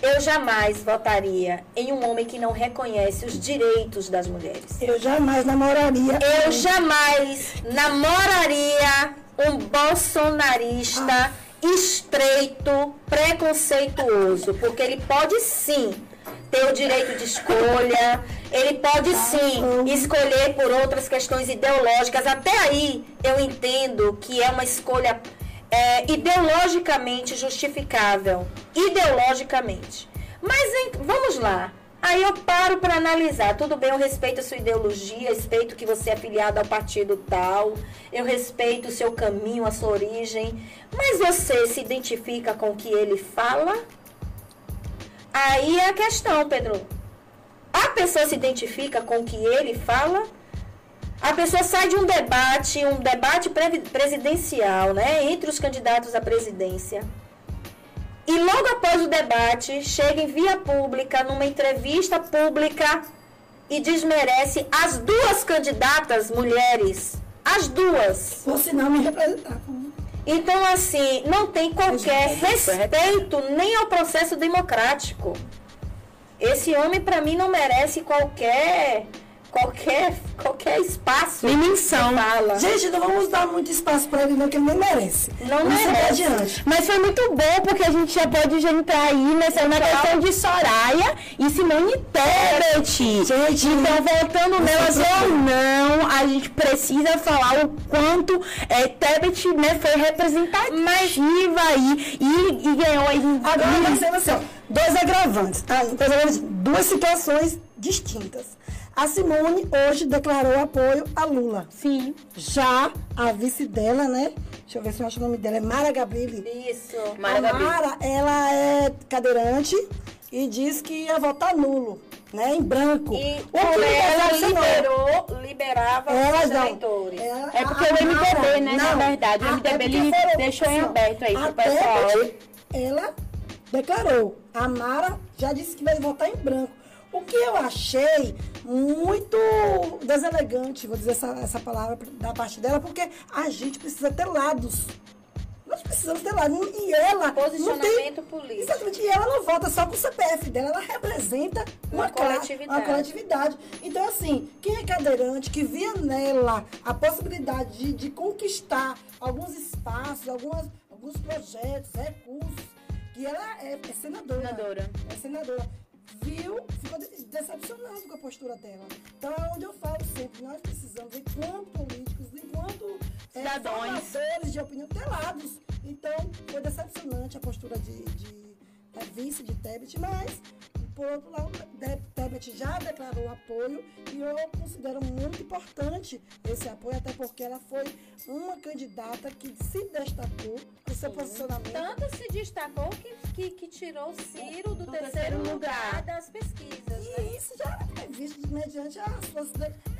Eu jamais votaria em um homem que não reconhece os direitos das mulheres. Eu jamais namoraria. Eu jamais namoraria um bolsonarista estreito, preconceituoso, porque ele pode sim ter o direito de escolha, ele pode sim escolher por outras questões ideológicas. Até aí eu entendo que é uma escolha é, ideologicamente justificável, ideologicamente. Mas em- vamos lá. Aí eu paro para analisar. Tudo bem, eu respeito a sua ideologia, respeito que você é filiado ao partido tal, eu respeito o seu caminho, a sua origem. Mas você se identifica com o que ele fala? Aí é a questão, Pedro. A pessoa se identifica com o que ele fala? A pessoa sai de um debate, um debate pre- presidencial, né, entre os candidatos à presidência. E logo após o debate, chega em via pública, numa entrevista pública, e desmerece as duas candidatas mulheres. As duas. Por sinal, me representar. Então, assim, não tem qualquer respeito nem ao processo democrático. Esse homem, para mim, não merece qualquer qualquer qualquer espaço de fala. Gente, não vamos dar muito espaço pra ele, não, que ele nem merece. Não Vamos seguir merece. adiante. Mas foi muito bom, porque a gente já pode já entrar aí nessa na questão de Soraya e Simone Tebet. Gente, então, voltando nelas ou não, a gente precisa falar o quanto é, Tebet né, foi representativa aí e, e ganhou aí. Agora nós temos assim, ó, dois agravantes, tá? dois agravantes, duas situações distintas. A Simone hoje declarou apoio a Lula. Sim. Já a vice dela, né? Deixa eu ver se eu acho o nome dela, é Mara Gabrilli. Isso. Mara a Gabrilli. Mara, ela é cadeirante e diz que ia votar nulo, né? Em branco. E O que ela liberou, liberava os eleitores. Ela- É porque a- o MDB, Mara, né, na não. verdade, o MDB, é ele deixou em assim, aberto aí pro pessoal. Ela declarou. A Mara já disse que vai votar em branco. O que eu achei muito deselegante, vou dizer essa, essa palavra da parte dela, porque a gente precisa ter lados. Nós precisamos ter lados. E ela. não tem- Posicionamento político. Exatamente. E ela não vota só com o CPF dela, ela representa uma, Uma coletividade. Uma coletividade. Então, assim, quem é cadeirante, que via nela a possibilidade de, de conquistar alguns espaços, algumas, alguns projetos, recursos, que ela é, é senadora. Senadora. É senadora. Viu, ficou de- decepcionado com a postura dela. Então é onde eu falo sempre, nós precisamos, enquanto políticos, enquanto é, Cidadãos. formadores de opinião, ter lados. Então, foi decepcionante a postura de, de- da vice de Tebet, mas, lado, De- Tebet já declarou apoio e eu considero muito importante esse apoio, até porque ela foi uma candidata que se destacou com seu posicionamento. Tanto se destacou que, que, que tirou Ciro do, Do terceiro, terceiro lugar. lugar. das pesquisas. né? E isso já era previsto mediante as suas,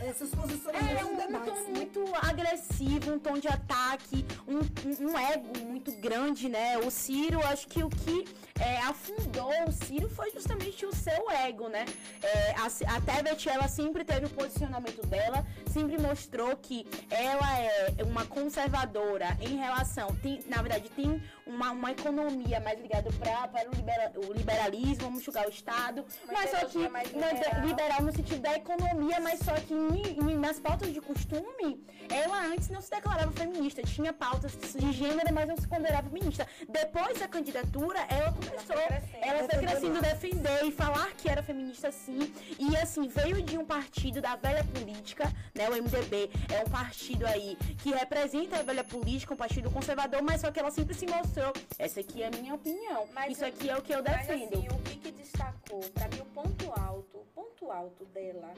eh, seus posicionamentos É um debates. tom né? muito agressivo, um tom de ataque, um, um- um ego muito grande, né? O Ciro, acho que o que é, afundou o Ciro foi justamente o seu ego, né? É, a, a ela sempre teve o posicionamento dela, sempre mostrou que ela é uma conservadora em relação, tem, na verdade, tem uma, uma economia mais ligada pra, para o, libera- o liberalismo, vamos julgar o Estado, Uma mas só que uma ide- liberal. liberal no sentido da economia, mas só que em- em- nas pautas de costume, ela antes não se declarava feminista, tinha pautas de gênero, mas não se considerava feminista. Depois da candidatura, ela começou, foi crescendo. ela foi crescendo defender e falar que era feminista sim. E assim, veio de um partido da velha política, né? O MDB é um partido aí que representa a velha política, um partido conservador, mas só que ela sempre se mostrou. Essa aqui é a minha opinião. Mas Isso o- aqui é o que eu Mas defendo. assim, o que, que destacou? Pra mim, o ponto alto, o ponto alto dela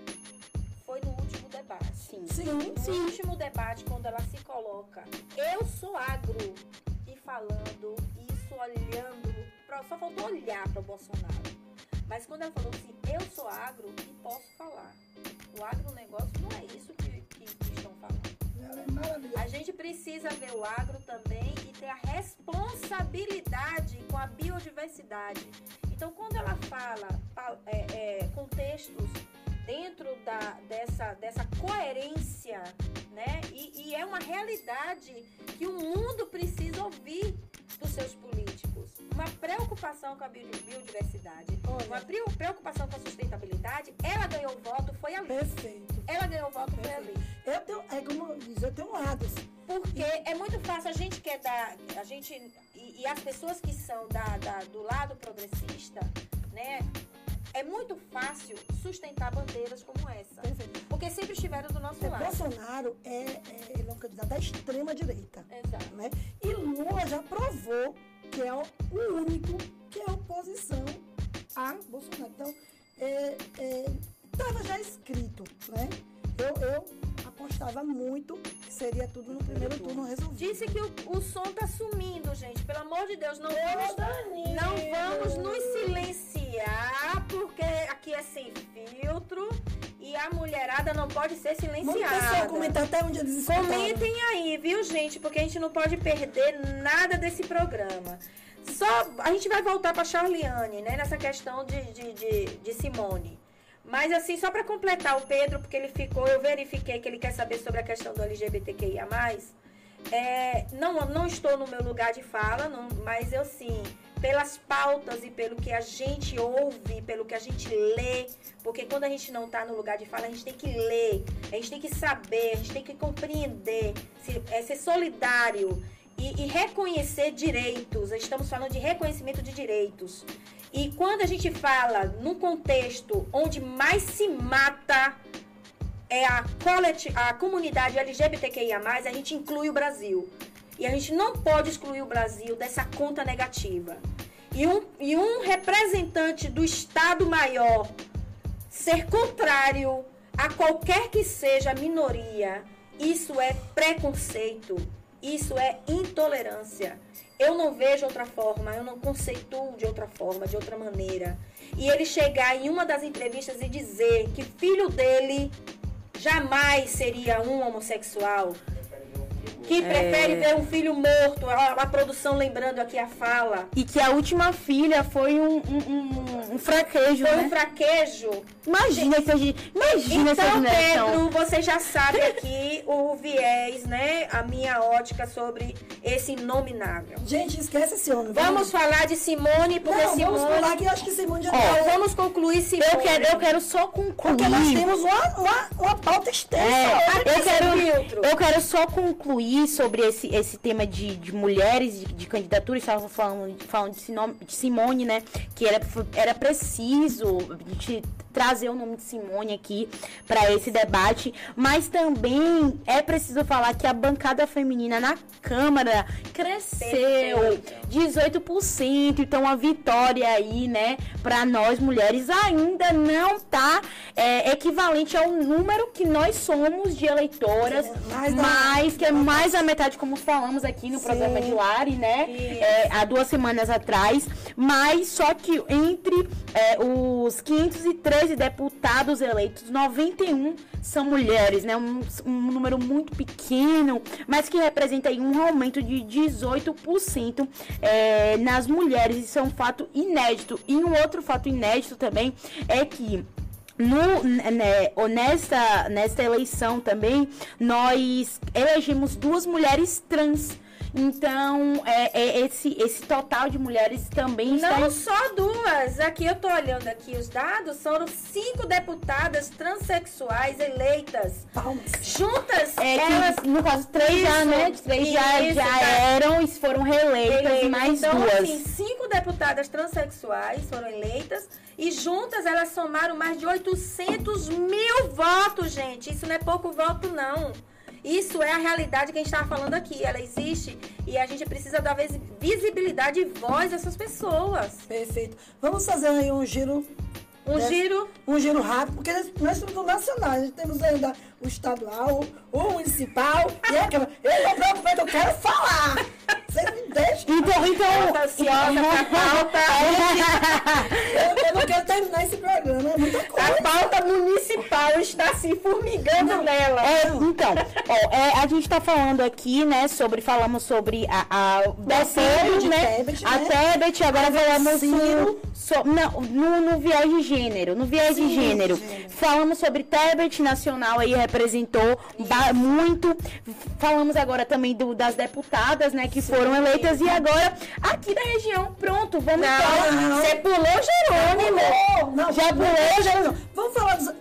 foi no último debate. Sim. Sim, No último debate, quando ela se coloca, eu sou agro, e falando isso, olhando, só faltou olhar para o Bolsonaro. Mas quando ela falou assim, eu sou agro e posso falar. O agronegócio não é isso que, que, que estão falando. é. A gente precisa ver o agro também e ter a responsabilidade com a biodiversidade. Então, quando ela fala é, é, contextos dentro da, dessa, dessa coerência, né? E, e é uma realidade que o mundo precisa ouvir dos seus políticos. Uma preocupação com a bio- biodiversidade, Olha. uma pre- preocupação com a sustentabilidade. Ela ganhou voto, foi ali. Perfeito. Ela ganhou voto, foi ali. Eu tenho, é como eu disse, eu tenho lados. Porque é muito fácil, a gente quer dar, a gente, e, e as pessoas que são da, da- do lado progressista, né, é muito fácil sustentar bandeiras como essa. Perfeito. Porque sempre estiveram do nosso É, lado. Bolsonaro é, é, ele é um candidato da extrema direita. Exato. Né? E Lula já provou que é o único que é oposição a Bolsonaro. Então, estava já escrito, né? Eu, eu apostava muito que seria tudo no primeiro turno resolvido. Disse que o, o som tá sumindo, gente. Pelo amor de Deus, não vamos, não vamos nos silenciar, porque aqui é sem filtro e a mulherada não pode ser Vamos silenciada. pessoal comentar até onde eles escutaram. Comentem aí, viu, gente? Porque a gente não pode perder nada desse programa. Só a gente vai voltar para Charliane, né? Nessa questão de, de, de, de Simone. Mas assim, só para completar o Pedro, porque ele ficou, eu verifiquei que ele quer saber sobre a questão do LGBTQIA+. É, não, não estou no meu lugar de fala, não, mas eu sim, pelas pautas e pelo que a gente ouve, pelo que a gente lê, porque quando a gente não está no lugar de fala, a gente tem que ler, a gente tem que saber, a gente tem que compreender, se, é, ser solidário e, e reconhecer direitos. Estamos falando de reconhecimento de direitos. E quando a gente fala num contexto onde mais se mata é a, a comunidade LGBTQIA+, a gente inclui o Brasil. E a gente não pode excluir o Brasil dessa conta negativa. E um, e um representante do Estado Maior ser contrário a qualquer que seja a minoria, isso é preconceito, isso é intolerância. Eu não vejo outra forma, eu não conceituo de outra forma, de outra maneira. E ele chegar em uma das entrevistas e dizer que filho dele jamais seria um homossexual. Que prefere ver um filho morto, a, a produção lembrando aqui a fala. E que a última filha foi um, um, um- um fraquejo, Foi né? um fraquejo. Imagina essa ge- Imagina essa Então, geração. Pedro, você já sabe <laughs> aqui o viés, né? A minha ótica sobre esse inominável. Gente, esquece esse homem. Vamos falar de Simone, porque Não, vamos Simone. pular que eu acho que Simone já Ó, tá- vamos concluir Simone. Eu quero, eu quero só concluir. Porque nós temos uma, uma, uma pauta extensa. É, eu quero, filtro. eu quero só concluir sobre esse, esse tema de, de mulheres, de, de candidatura. Estava falando, falando de Simone, né? Que era, era preciso a gente trazer o nome de Simone aqui para esse debate, mas também é preciso falar que a bancada feminina na Câmara cresceu 18%, então a vitória aí, né, para nós mulheres ainda não tá é, equivalente ao número que nós somos de eleitoras, mais da- mas que é mais a metade, como falamos aqui no programa de Lari, né, é, há duas semanas atrás, mas só que entre é, os 513 deputados eleitos, 91 são mulheres, né? Um, um número muito pequeno, mas que representa um aumento de 18% é, nas mulheres. Isso é um fato inédito. E um outro fato inédito também é que no, né, nesta, nesta eleição também, nós elegemos duas mulheres trans. Então, é, é esse, esse total de mulheres também está Não só duas. Aqui eu tô olhando aqui os dados. Foram cinco deputadas transexuais eleitas. Palmas. Juntas, É elas que, no caso, três já, Isso, né? Três já, isso, já tá. eram e foram reeleitas, eleitas. mais então, duas. assim, cinco deputadas transexuais foram eleitas e juntas elas somaram mais de 800 mil votos, gente. Isso não é pouco voto, não. Isso é a realidade que a gente estava falando aqui. Ela existe e a gente precisa dar visi- visibilidade e voz a essas pessoas. Perfeito. Vamos fazer aí um giro. Um né? giro Um giro rápido, porque nós- nós somos do nacional. A gente temos ainda o estadual, o municipal e a Câmara. Eu não preocupado, eu quero falar. Vocês me deixam. Então, então. Tô ansiosa pra <laughs> Eu, eu não quero terminar esse programa, é muita coisa. A pauta municipal está se formigando nela. É, então, ó, é, a gente tá falando aqui, né, sobre, falamos sobre a, a né, Tebet, a né? Tebet, agora falamos Ciro. So, não, no, no viés de gênero, no viés de Sim, gênero. gênero. Falamos sobre Tebet Nacional aí, representou muito, falamos agora também do, das deputadas, né, que foram eleitas, e agora, aqui da região, pronto, vamos falar. não. Você pulou Jerônimo. Não, Já pulou, já não. Vamos falar dos.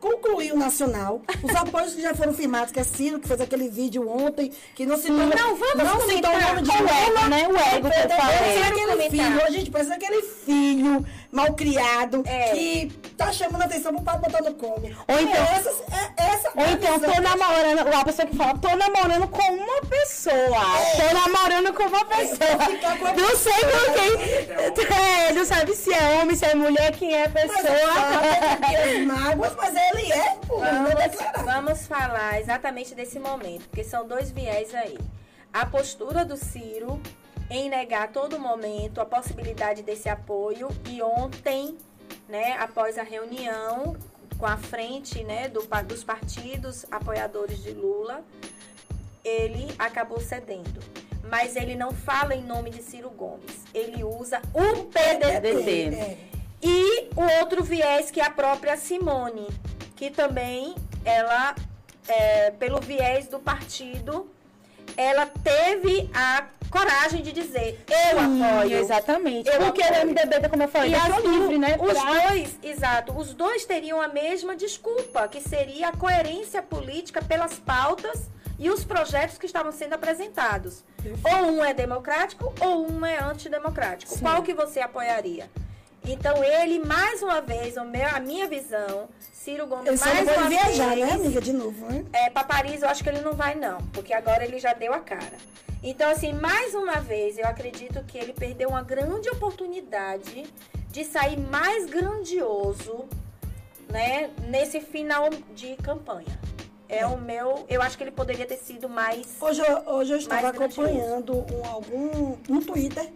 Concluir o nacional, os apoios que já foram firmados, que é Ciro, que fez aquele vídeo ontem, que não citou. Não, vamos não nome de O ego, né? O ego que eu falei. aquele filho, a gente parece aquele filho mal criado É. que tá chamando a atenção pro pai botar no colo. Ou então- É essa, é, essa Ou então, tô namorando, a pessoa que fala, tô namorando com uma pessoa. Tô namorando com uma pessoa. com Não sei com quem. É, não sabe se é homem, se é mulher, quem é a Mas é pessoa. as mágoas, mas ele é, pô. Vamos, vamos falar exatamente desse momento, porque são dois viés aí. A postura do Ciro em negar a todo momento a possibilidade desse apoio e ontem, né, após a reunião com a frente, né, do, dos partidos apoiadores de Lula, ele acabou cedendo. Mas ele não fala em nome de Ciro Gomes. Ele usa o PDT. É. E o outro viés que é a própria Simone, que também ela, é, pelo viés do partido, ela teve a coragem de dizer eu apoio. Exatamente. Eu Porque apoio. o MDB, como eu falei, E deixou assim, livre, né? Os pra- dois, exato, os dois teriam a mesma desculpa, que seria a coerência política pelas pautas e os projetos que estavam sendo apresentados. Ou um é democrático ou um é antidemocrático. Qual que você apoiaria? Então ele, mais uma vez, o meu, a minha visão, Ciro Gomes, só mais não uma viajar, vez, né, amiga, de novo, né? é, pra Paris eu acho que ele não vai não, porque agora ele já deu a cara. Então, assim, mais uma vez, eu acredito que ele perdeu uma grande oportunidade de sair mais grandioso, né, nesse final de campanha. É o meu, eu acho que ele poderia ter sido mais Hoje, eu- hoje eu estava acompanhando um, algum no Twitter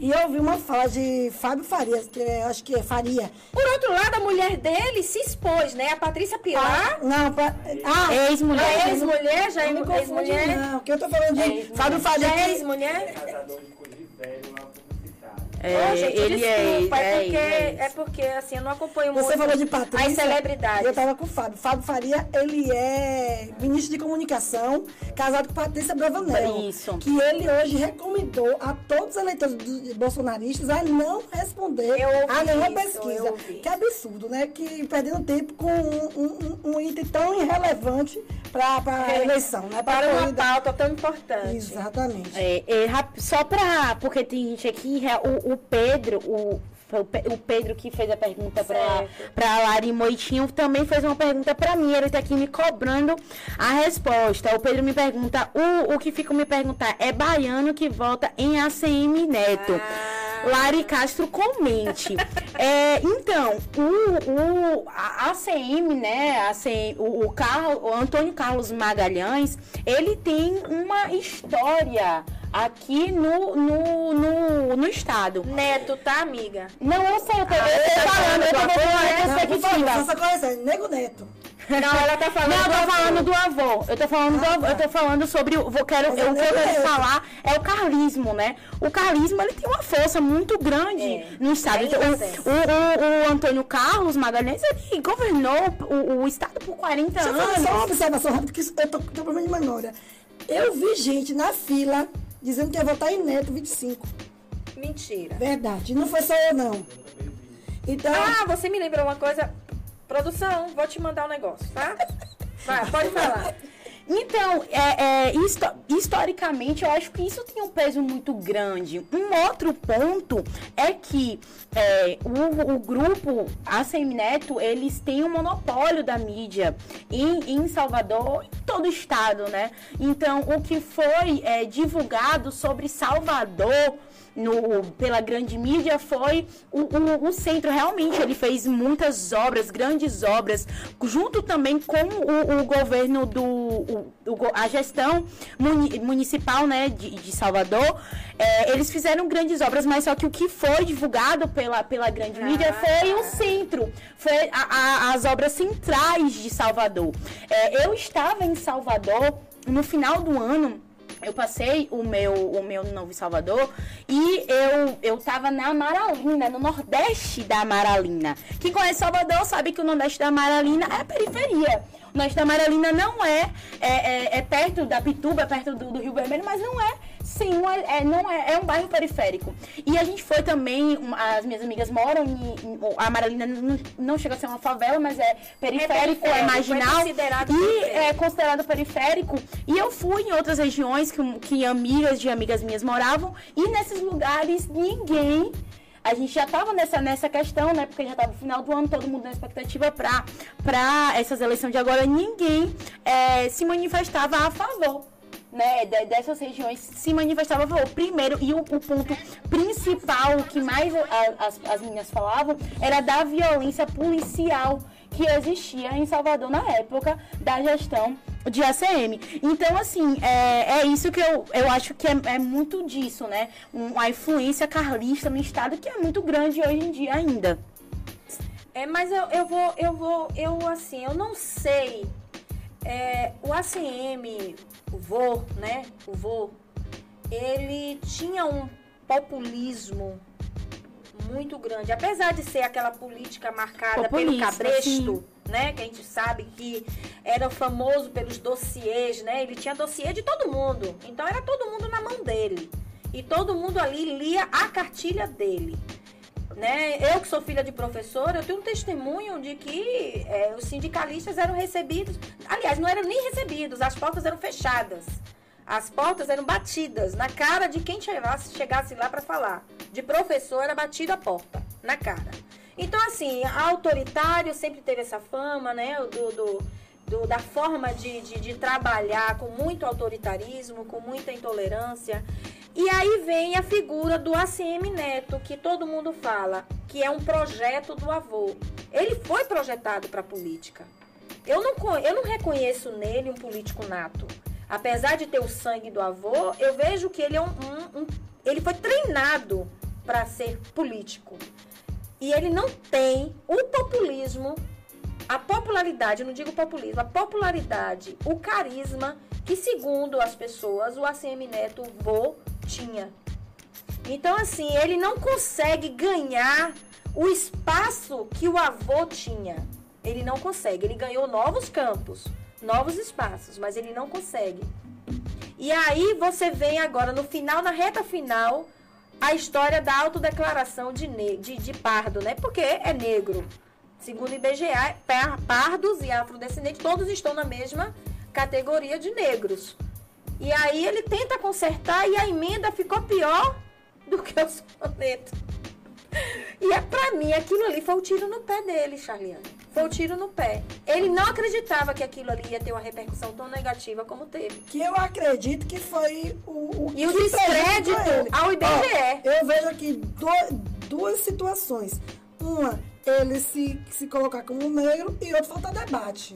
e eu vi uma fala de Fábio Farias, que é- acho que é Faria. Por outro lado, a mulher dele se expôs, né? A Patrícia Pilar, Não, pra, ah, Ex-mulher. a ex-mulher, já é não me confunde, ex-mulher, não, que eu tô falando de ex-mulher. Fábio Faria. já é que- ex-mulher. É, Ô, gente, ele é, desculpa, é, é, porque, é, é porque, assim, eu não acompanho Você muito falou de Patrícia. as celebridades. Eu tava com o Fábio. Fábio Faria, ele é ministro de comunicação, casado com Patrícia Bravanel. Isso. Que ele hoje recomendou a todos os eleitores bolsonaristas a não responder a nenhuma pesquisa. Que absurdo, né? Que perdendo tempo com um, um- um item tão irrelevante para a É, eleição, né? Pra Para uma corrida. pauta tão importante. Exatamente. É, é, só pra. Porque tem gente aqui, o, o Pedro, o foi o Pe- o Pedro que fez a pergunta pra, Certo. pra Lari Moitinho, também fez uma pergunta pra mim. Ele tá aqui me cobrando a resposta. O Pedro me pergunta, o, o que fica me perguntar é baiano que vota em ACM Neto. Lari Castro comente. <laughs> É, então, o, o, a ACM, né? a ACM, o, o, Carlos, o Antônio Carlos Magalhães, ele tem uma história aqui no, no, no, no estado. Neto, tá, amiga? Não, eu sei, eu tô, eu tô falando, eu tô falando perspectiva. faça correção. Nego Neto. Não, ela tá falando. Não, eu tô falando do avô. Eu tô falando do avô. Eu tô falando sobre o. Vou, quero, Mas eu, é o que eu quero falar é o carlismo, né? O carlismo ele tem uma força muito grande É, no estado. Então, o, o, o, o Antônio Carlos Magalhães ele governou o, o estado por 40 Deixa anos. só uma observação rápida, que isso- eu tô com problema de memória. Eu vi gente na fila dizendo que ia votar em Neto 25. Mentira. Verdade. Não foi só eu, não. Então, Ah, você me lembrou uma coisa. Produção, vou te mandar um negócio, tá? Vai, pode falar. Então, é, é, histo- historicamente, eu acho que isso tem um peso muito grande. Um outro ponto é que é, o, o grupo ACM Neto, eles têm um monopólio da mídia em, em Salvador, em todo o estado, né? Então, o que foi é, divulgado sobre Salvador no, pela grande mídia foi o, o, o centro. Realmente, ele fez muitas obras, grandes obras, junto também com o, o governo do. a gestão muni- municipal né, de, de Salvador. É, eles fizeram grandes obras, mas só que o que foi divulgado pela, pela grande mídia foi o centro, foi a- a- as obras centrais de Salvador. É, eu estava em Salvador no final do ano. Eu passei o meu, o meu Novo Salvador e eu, eu tava na Amaralina, no nordeste da Amaralina. Quem conhece Salvador sabe que o nordeste da Amaralina é a periferia. O nordeste da Amaralina não é, é, é, é perto da Pituba, é perto do, do Rio Vermelho, mas não é, sim, é, é- não é, é um bairro periférico. E a gente foi também, as minhas amigas moram em, em- a Amaralina não, não chega a ser uma favela, mas é periférico, é, é marginal. considerado e periférico. é considerado periférico. E eu fui em outras regiões que, que amigas de amigas minhas moravam. E nesses lugares ninguém. A gente já estava nessa, nessa questão, né? Porque já estava no final do ano, todo mundo na expectativa para essas eleições de agora. Ninguém eh, se manifestava a favor. Né, de- dessas regiões se manifestava a favor. Primeiro, e o, o ponto principal, que mais a- as, as meninas falavam, era da violência policial que existia em Salvador na época da gestão de ACM. Então, assim, é, é isso que eu, eu acho que é, é muito disso, né? Um- a influência carlista no Estado que é muito grande hoje em dia ainda. É, mas eu, eu vou, eu vou, eu assim, eu não sei. É, o ACM, o vô, né? O vô, ele tinha um populismo muito grande. Apesar de ser aquela política marcada pelo Populista, cabresto, né? Que a gente sabe que era famoso pelos dossiês, né? Ele tinha dossiê de todo mundo. Então era todo mundo na mão dele. E todo mundo ali lia a cartilha dele né? Eu que sou filha de professora, eu tenho um testemunho de que é, os sindicalistas eram recebidos, aliás, não eram nem recebidos, as portas eram fechadas. As portas eram batidas na cara de quem chegasse, chegasse lá para falar. De professor era batida a porta, na cara. Então, assim, autoritário sempre teve essa fama, né? Do, do- do- da forma de, de, de trabalhar com muito autoritarismo, com muita intolerância. E aí vem a figura do ACM Neto, que todo mundo fala, que é um projeto do avô. Ele foi projetado para a política. Eu não, eu não reconheço nele um político nato. Apesar de ter o sangue do avô, eu vejo que ele é um, um- um- ele foi treinado para ser político. E ele não tem o populismo, a popularidade, não digo populismo, a popularidade, o carisma que, segundo as pessoas, o ACM Neto, o vô, tinha. Então, assim, ele não consegue ganhar o espaço que o avô tinha. Ele não consegue. Ele ganhou novos campos, novos espaços, mas ele não consegue. E aí você vem agora, no final, na reta final, a história da autodeclaração de, de, de pardo, né? Porque é negro. Segundo o IBGE, par- pardos e afrodescendentes, todos estão na mesma categoria de negros. E aí ele tenta consertar e a emenda ficou pior do que o soneto. E é, pra mim, aquilo ali foi o tiro no pé dele, Charliane. Foi o tiro no pé. Ele não acreditava que aquilo ali ia ter uma repercussão tão negativa como teve. Que eu acredito que foi o, o E o descrédito ao IBGE. Ó, eu vejo aqui do- duas situações. Uma, ele se, se colocar como negro e outra, falta debate.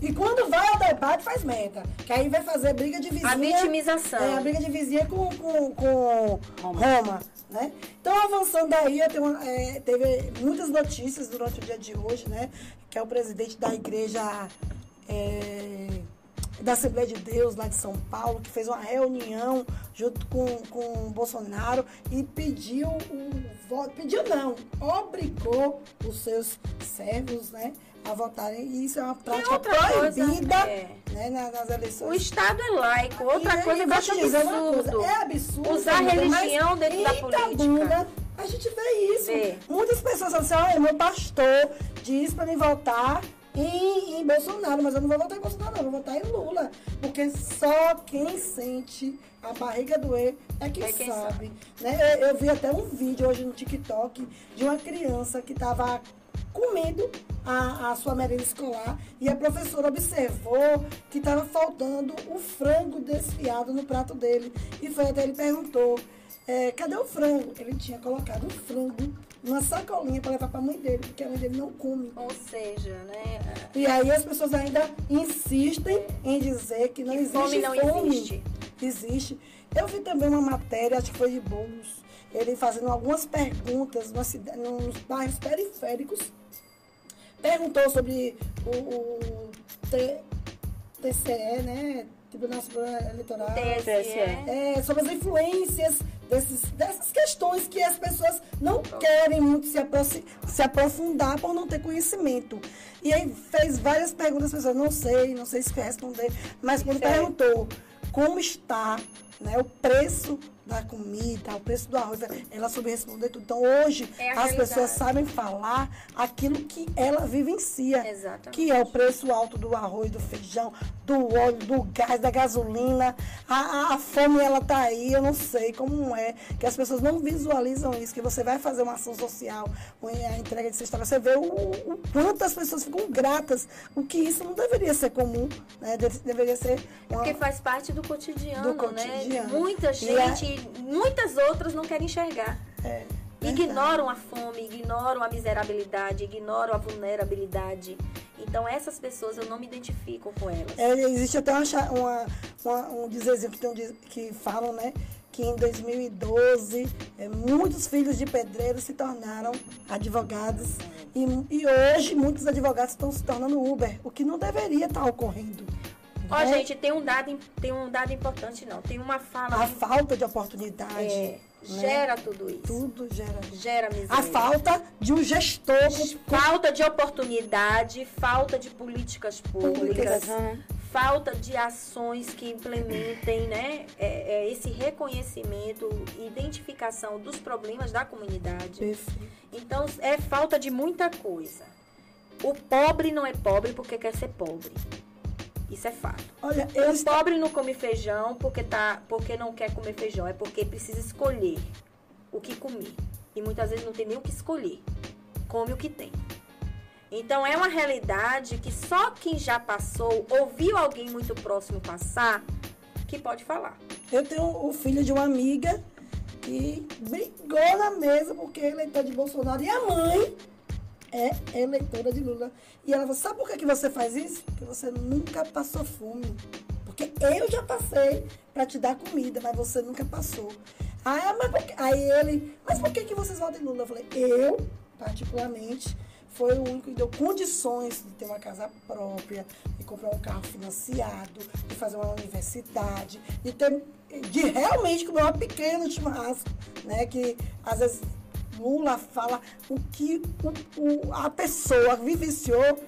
E quando vai ao debate, faz merda. Que aí vai fazer briga de vizinha. A vitimização. É, a briga de vizinha com, com, com Roma. né? Então, avançando aí, eu tenho é, teve muitas notícias durante o dia de hoje, né? Que é o presidente da igreja é, da Assembleia de Deus lá de São Paulo, que fez uma reunião junto com, com o Bolsonaro e pediu o voto. Pediu não, obrigou os seus servos, né? A votarem. E isso é uma prática proibida é. né, na- nas eleições. O Estado é laico. Outra E- coisa eu vou acho absurdo. coisa, É absurdo. Usar amiga, religião dentro da política. A gente vê isso. Vê. Muitas pessoas falam assim, olha, meu pastor diz pra mim votar em, em Bolsonaro, mas eu não vou votar em Bolsonaro, não, eu vou votar em Lula. Porque só quem sente a barriga doer é quem, É quem sabe. Né? Eu, eu vi até um vídeo hoje no TikTok de uma criança que estava comendo a, a sua merenda escolar e a professora observou que estava faltando o frango desfiado no prato dele. E foi até ele perguntou, é, cadê o frango? Ele tinha colocado o frango numa sacolinha para levar para a mãe dele, porque a mãe dele não come. Ou seja, né? E aí as pessoas ainda insistem em dizer que não Que existe fome não existe. Existe. Eu vi também uma matéria, acho que foi de Boulos, ele fazendo algumas perguntas cida- nos bairros periféricos. Perguntou sobre o, o T- TCE, né? Tribunal Superior Eleitoral. TSE. É, sobre as influências desses, dessas questões que as pessoas não querem muito se, se aprofundar por não ter conhecimento. E aí fez várias perguntas, as pessoas não sei, não sei se quer responder, mas quando perguntou como está né, o preço da comida, o preço do arroz, ela soube responder tudo. Então hoje É as pessoas sabem falar aquilo que ela vivencia. Exatamente. Que é o preço alto do arroz, do feijão, do óleo, do gás, da gasolina. A, a, a fome, ela tá aí, eu não sei como é. Que as pessoas não visualizam isso, que você vai fazer uma ação social, ou a entrega de cesta, você vê o, o quanto as pessoas ficam gratas, o que isso não deveria ser comum, né? Deve- deveria ser uma... Porque faz parte do cotidiano, Do cotidiano. né? Muita gente, muitas outras não querem enxergar. É, Ignoram a fome, ignoram a miserabilidade, ignoram a vulnerabilidade. Então essas pessoas eu não me identifico com elas. É, existe até uma, uma- uma- um dizerzinho que, tem um que falam, né? Que em 2012, é, muitos filhos de pedreiros se tornaram advogados. E, e hoje, muitos advogados estão se tornando Uber, o que não deveria estar ocorrendo. Ó, né? gente, tem um dado, tem um dado importante não. Tem uma fala A falta de oportunidade. é, né? gera tudo isso. Tudo gera. Gera miséria. A falta de um gestor Falta de oportunidade, falta de políticas públicas, Públicas, falta de ações que implementem né, é, é, esse reconhecimento identificação dos problemas da comunidade. Perfeito. Então, é falta de muita coisa. O pobre não é pobre porque quer ser pobre. Isso é fato. Olha, eu O pobre não come feijão porque, tá, porque não quer comer feijão, é porque precisa escolher o que comer. E muitas vezes não tem nem o que escolher. Come o que tem. Então é uma realidade que só quem já passou, ouviu alguém muito próximo passar, que pode falar. Eu tenho o filho de uma amiga que brigou na mesa porque é eleitor de Bolsonaro e a mãe é eleitora de Lula. E ela falou, sabe por que, que você faz isso? Porque você nunca passou fome. Porque eu já passei para te dar comida, mas você nunca passou. "Ah, mas por que-" aí ele, mas por que, que vocês votam em Lula? Eu falei, eu, particularmente, foi o único que deu condições de ter uma casa própria, de comprar um carro financiado, de fazer uma universidade, de ter, de realmente comer uma pequena churrasco, né? Que às vezes Lula fala o que o- o- a pessoa vivenciou.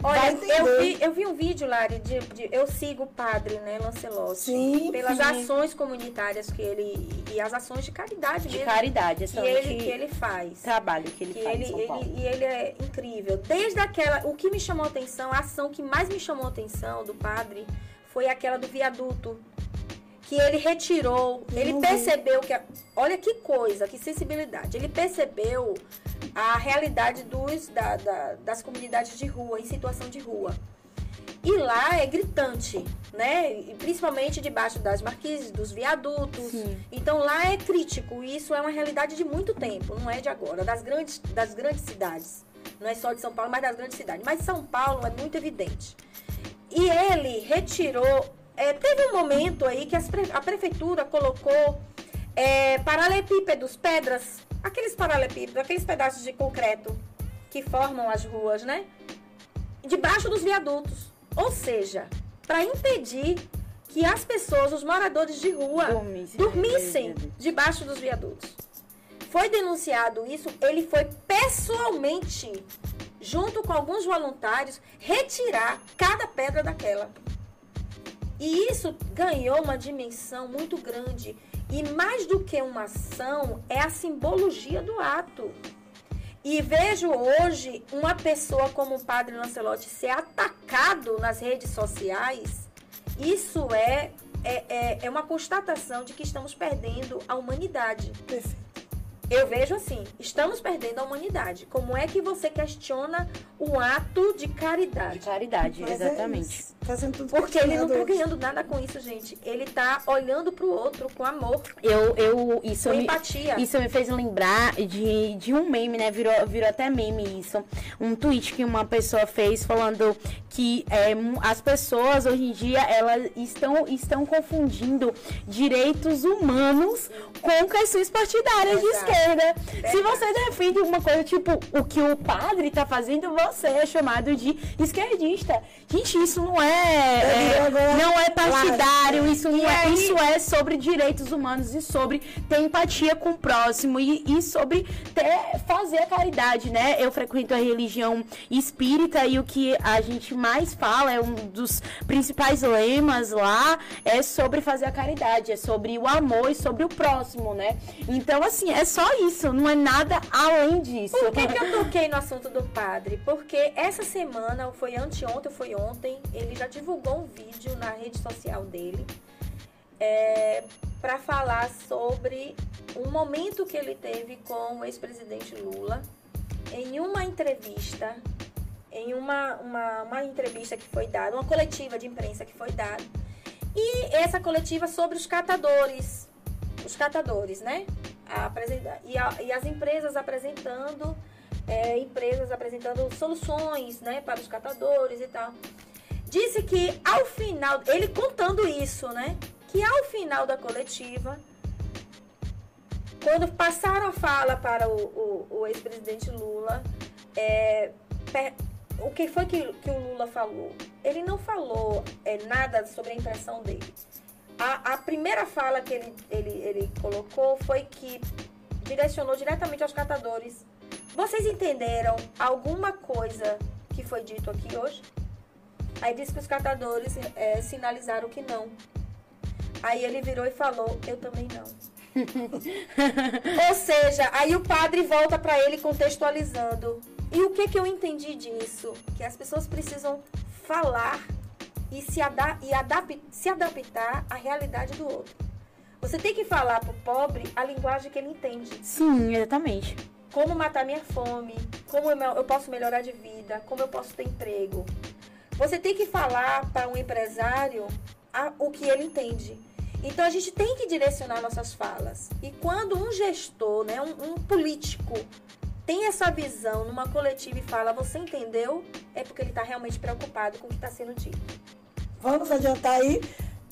Olha, eu vi, eu vi um vídeo, Lari, de, de- eu sigo o padre, né, Lancelotti, Sim, pelas sim. ações comunitárias que ele, e as ações de caridade De mesmo, caridade, que ele, que ele faz. trabalho que ele que faz ele, em São Paulo. ele, e ele é incrível. Desde aquela, o que me chamou a atenção, a ação que mais me chamou a atenção do padre foi aquela do viaduto. Que ele retirou, ele vi. percebeu que. a- Olha que coisa, que sensibilidade. Ele percebeu a realidade dos, da- da- das comunidades de rua, em situação de rua. E lá é gritante, né? E principalmente debaixo das marquises, dos viadutos. Então lá é crítico. E isso é uma realidade de muito tempo, não é de agora, das grandes, das grandes cidades. Não é só de São Paulo, mas das grandes cidades. Mas São Paulo é muito evidente. E ele retirou. É, teve um momento aí que pre- a prefeitura colocou é, paralelepípedos, pedras, aqueles paralelepípedos, aqueles pedaços de concreto que formam as ruas, né? Debaixo dos viadutos. Ou seja, para impedir que as pessoas, os moradores de rua, Dormissem. dormissem debaixo dos viadutos. Foi denunciado isso, ele foi pessoalmente, junto com alguns voluntários, retirar cada pedra daquela. E isso ganhou uma dimensão muito grande. E mais do que uma ação, é a simbologia do ato. E vejo hoje uma pessoa como o padre Lancelotti ser atacado nas redes sociais. Isso é, é, é, é uma constatação de que estamos perdendo a humanidade. Perfeito. Eu vejo assim, estamos perdendo a humanidade. Como é que você questiona um ato de De caridade? caridade, Mas é exatamente. isso. Tá sendo tudo Porque ele não tá ganhando nada com isso, gente. Ele tá olhando pro outro com amor, Eu, eu, isso com me, empatia. Isso me fez lembrar de, de um meme, né? Virou, virou até meme isso. Um tweet que uma pessoa fez falando que é, as pessoas hoje em dia elas estão, estão confundindo direitos humanos com questões partidárias de Verdade. Esquerda. Se você defende uma coisa tipo o que o padre tá fazendo, você é chamado de esquerdista. Gente, isso não é, é, agora não é partidário, isso não é, isso é sobre direitos humanos e sobre ter empatia com o próximo e, e sobre ter, fazer a caridade, né? Eu frequento a religião espírita e o que a gente mais fala, é um dos principais lemas lá, é sobre fazer a caridade, é sobre o amor e sobre o próximo, né? Então, assim, é só isso, não é nada além disso. Por que, que eu toquei no assunto do padre? Porque essa semana, ou foi anteontem, ou foi ontem, ele já divulgou um vídeo na rede social dele para falar sobre um momento que ele teve com o ex-presidente Lula em uma entrevista, em uma, uma, uma entrevista que foi dada, uma coletiva de imprensa que foi dada. E essa coletiva sobre os catadores, os catadores, né? Apresenta- e, a- e as empresas apresentando, é, empresas apresentando soluções, né, para os catadores e tal. Disse que ao final, ele contando isso, né, que ao final da coletiva, quando passaram a fala para o, o- o ex-presidente Lula, é, pe- o que foi que, que o Lula falou? Ele não falou é, nada sobre a impressão dele. A, a primeira fala que ele, ele, ele colocou foi que direcionou diretamente aos catadores. Vocês entenderam alguma coisa que foi dito aqui hoje? Aí disse que os catadores é, sinalizaram que não. Aí ele virou e falou: Eu também não. <laughs> Ou seja, aí o padre volta para ele contextualizando. E o que que eu entendi disso? Que as pessoas precisam falar e se, ada e adap se adaptar à realidade do outro. Você tem que falar pro pobre a linguagem que ele entende. Sim, exatamente. Como matar minha fome, como eu posso melhorar de vida, como eu posso ter emprego. Você tem que falar para um empresário a- o que ele entende. Então a gente tem que direcionar nossas falas. E quando um gestor, né, um, um político, tem essa visão numa coletiva e fala, você entendeu? É porque ele está realmente preocupado com o que está sendo dito. Vamos adiantar aí.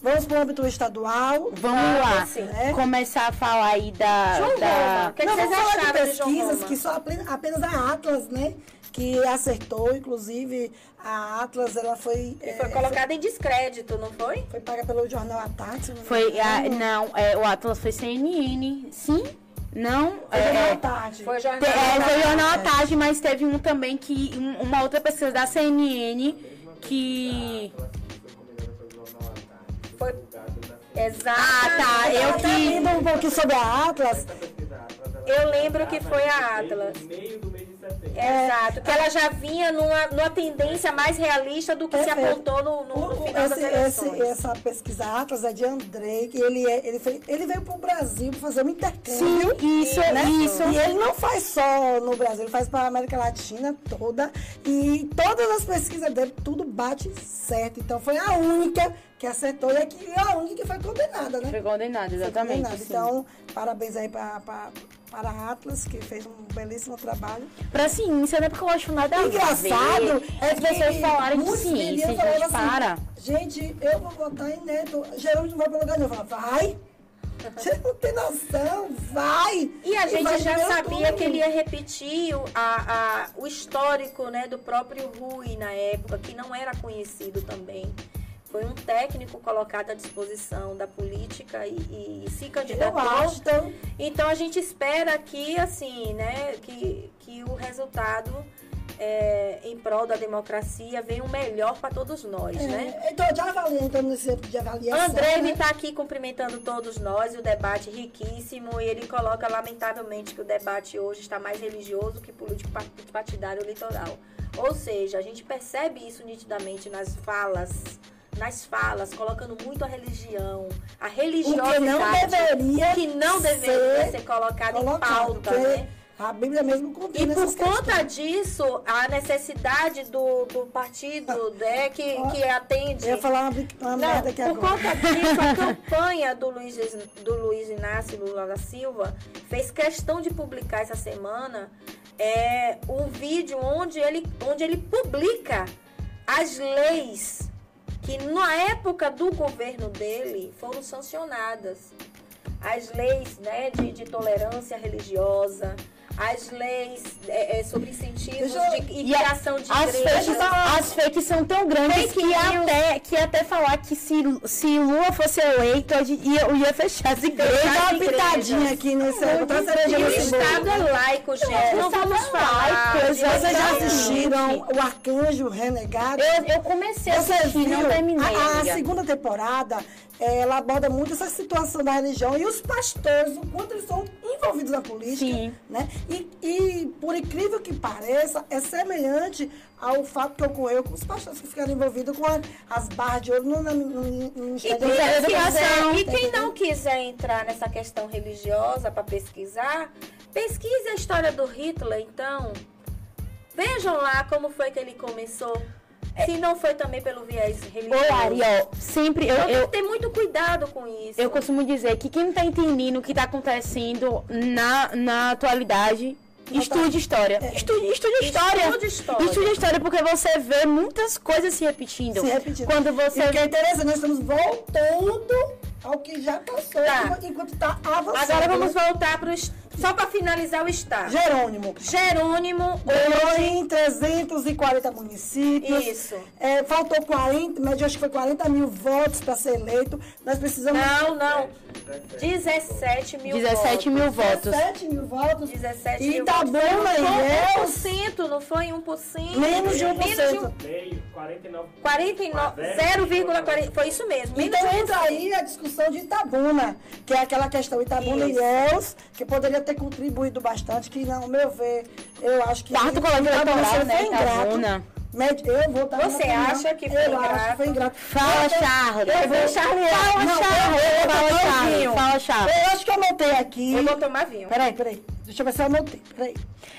Vamos para o âmbito estadual. Vamos Ah, lá. sim. né? Começar a falar aí da. João da... Roma, o que, que Não, vocês vamos falar de de pesquisas Roma? que só apenas, apenas a Atlas, né? Que acertou, inclusive a Atlas, ela foi, Ele é, foi colocado em descrédito, não foi? foi paga pelo jornal A Tarde. se não me Foi. A, não, é, o Atlas foi CNN. Sim? Não? Foi é, jornal é, Tarde. Foi jornal. Te- é, foi jornal É. tarde, mas teve um também que. um- uma outra pesquisa da CNN que. Foi- Exato. Ah, tá, eu que- lembro um pouquinho sobre a Atlas. Eu lembro que foi a Atlas. No meio do mês de setembro. Exato, que ela já vinha numa, numa tendência mais realista do que se apontou no, no, no final das esse- eleições. esse- essa pesquisa Atlas é de Andrei, que ele, é, ele, foi- ele veio para o Brasil para fazer um intercâmbio. Sim, isso, né? isso. E ele não faz só no Brasil, ele faz para a América Latina toda. E todas as pesquisas dele, tudo bate certo. Então foi a única que acertou e aqui é a única que foi condenada, né? Foi condenado, Foi exatamente. condenada. sim. Então, parabéns aí para para a Atlas, que fez um belíssimo trabalho. Pra ciência, né? Porque eu acho nada Engraçado é as pessoas falarem de ciência, gente, assim, para. Gente, eu vou votar em Neto. Geralmente não vai pra lugar nenhum. Eu falava, vai. <laughs> Você não tem noção, vai. E a gente já sabia tudo. que ele ia repetir o, a- a- o histórico né, do próprio Rui na época, que não era conhecido também. Foi um técnico colocado à disposição da política e, e se Eu candidatou. acho, então, Então a gente espera que, assim, né, que, que o resultado é, em prol da democracia venha o melhor para todos nós, né? é, então, já avaliando, então, nesse de avaliação. André né? está aqui cumprimentando todos nós, e o debate riquíssimo, e ele coloca lamentavelmente que o debate hoje está mais religioso que político par- partidário litoral. Ou seja, a gente percebe isso nitidamente nas falas, nas falas, colocando muito a religião, a O que religiosidade, não deveria que não deveria ser, ser colocado, em colocado, pauta, porque né? A Bíblia mesmo condena E por conta questões. disso, a necessidade do, do partido né, que, que atende. Eu ia falar uma, uma Não, por agora. conta disso, a <laughs> campanha do Luiz, do Luiz Inácio Lula da Silva fez questão de publicar essa semana é, um vídeo onde ele, onde ele publica as leis que na época do governo dele foram sancionadas. As leis né, de, de tolerância religiosa, as leis é, é, sobre incentivos eu- de, e E a- criação de as igrejas. fakes, as fakes são tão grandes Fake que news. até, que até falar que se, se Lula fosse eleito, a gente ia, ia fechar as igrejas. dar uma pitadinha aqui nesse. Vou botar uma cereja o nesse bolo. Estado é laico, gente. Não vamos falar. laico, de Vocês já assistiram o Arcanjo Renegado? Eu, eu comecei a assistir, não terminei. A, a segunda temporada, ela aborda muito essa situação da religião e os pastores, o quanto eles são envolvidos na política. Sim. Né? E, e, por incrível que pareça, é semelhante ao fato que ocorreu com os pastores que ficaram envolvidos com a- as barras de ouro no, no, no, no E quem, Educação. e quem não quiser entrar nessa questão religiosa para pesquisar, pesquise a história do Hitler, então. Vejam lá como foi que ele começou. Se não foi também pelo viés religioso. Ô, Ariel, sempre eu, Então tem eu, que ter muito cuidado com isso. eu costumo dizer que quem não tá entendendo o que tá acontecendo na, na atualidade, estude história. Estude, estude história. Estude história. Estude história, porque você vê muitas coisas se repetindo. Se repetindo. Quando E você o que é interessante, nós estamos voltando ao que já passou, Tá. enquanto está avançando. Agora vamos voltar para Só para finalizar o Estado. Jerônimo. Jerônimo, hoje. em 340 municípios. Isso. É, faltou 40, média acho que foi 40 mil votos para ser eleito. Nós precisamos. Não, não. 17 mil 17 mil votos. 17 mil votos. 17 E mil Itabuna votos. e Ilhéus, 1%, não foi 1%? menos de 1%. Menos de um- Meio, 49. 49, 0,40, foi isso mesmo. Menos Então entra aí a discussão de Itabuna, que é aquela questão Itabuna e Isso. Ilhéus, que poderia ter contribuído bastante, que, ao meu ver, eu acho que. Quarto colégio Itabuna eleitoral, né, foi ingrato. Eu vou dar Você acha que foi Eu acho ingrato? que foi ingrato. Fala, Eu- Charlie. Eu vou, Charlie. Fala, Não, Charlie. eu- eu- Fala, eu- Fala, Charlie. Eu acho que eu anotei aqui. Eu vou tomar vinho. Peraí, peraí. Deixa eu ver se eu anotei. Peraí.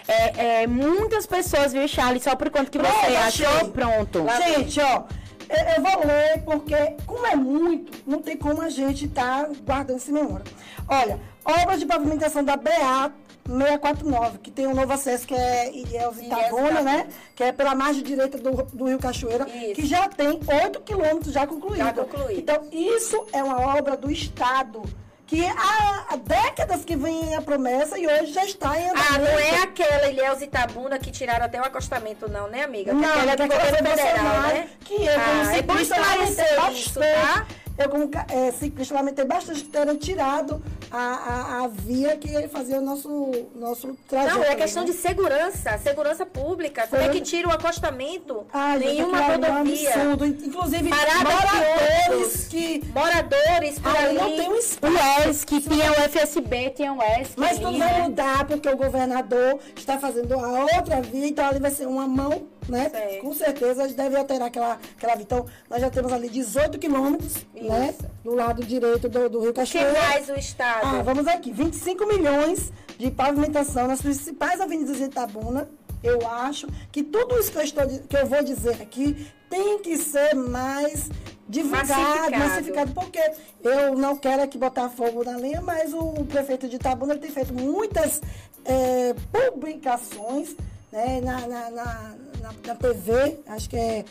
É, é, muitas pessoas, viu, Charlie? Só por conta que Pronto, você achei. achou, pronto. Gente, ó, eu, eu vou ler porque, como é muito, não tem como a gente estar guardando essa memória. Olha, obras de pavimentação da BA 649, que tem um novo acesso que é Ilhéus Itabuna. né? Que é pela margem direita do, do Rio Cachoeira, Isso. que já tem 8 quilômetros já concluído. Já concluído. Então, isso é uma obra do Estado. Que há, décadas que vem a promessa e hoje já está em Ah, andamento. não é aquela Ilhéus Itabuna que tiraram até o acostamento, não, né, amiga? Não, Aquela é da governo federal, né? que eu, como ah, é bom ciclista, esclarecer lamentei isso, bastante. tá? Eu, como é, ciclista, lamentei bastante que terem tirado a, a, a via que ele fazia o nosso, nosso trajeto. Não, é questão né? de segurança, segurança pública. Como é que tira o acostamento? Ai, Nenhuma aquilo ali é um rodovia. absurdo. Inclusive, Parada moradores que... Moradores por ali. não tem um O espaço. ESC, tinha o FSB, tinha o ESC. Mas tudo vai mudar, porque o governador está fazendo a outra via, então ali vai ser uma mão, né? Com certeza a gente deve alterar aquela, aquela via. Então, nós já temos ali 18 quilômetros, né? Do lado direito do, do Rio O que Cachoeira. mais o Estado? Ah, vamos aqui. 25 milhões de pavimentação nas principais avenidas de Itabuna. Eu acho que tudo isso que eu, estou, que eu vou dizer aqui tem que ser mais divulgado, Massificado. massificado, porque eu não quero aqui botar fogo na lenha, mas o prefeito de Itabuna tem feito muitas eh, publicações né, na, na, na, na, na TV, acho que é,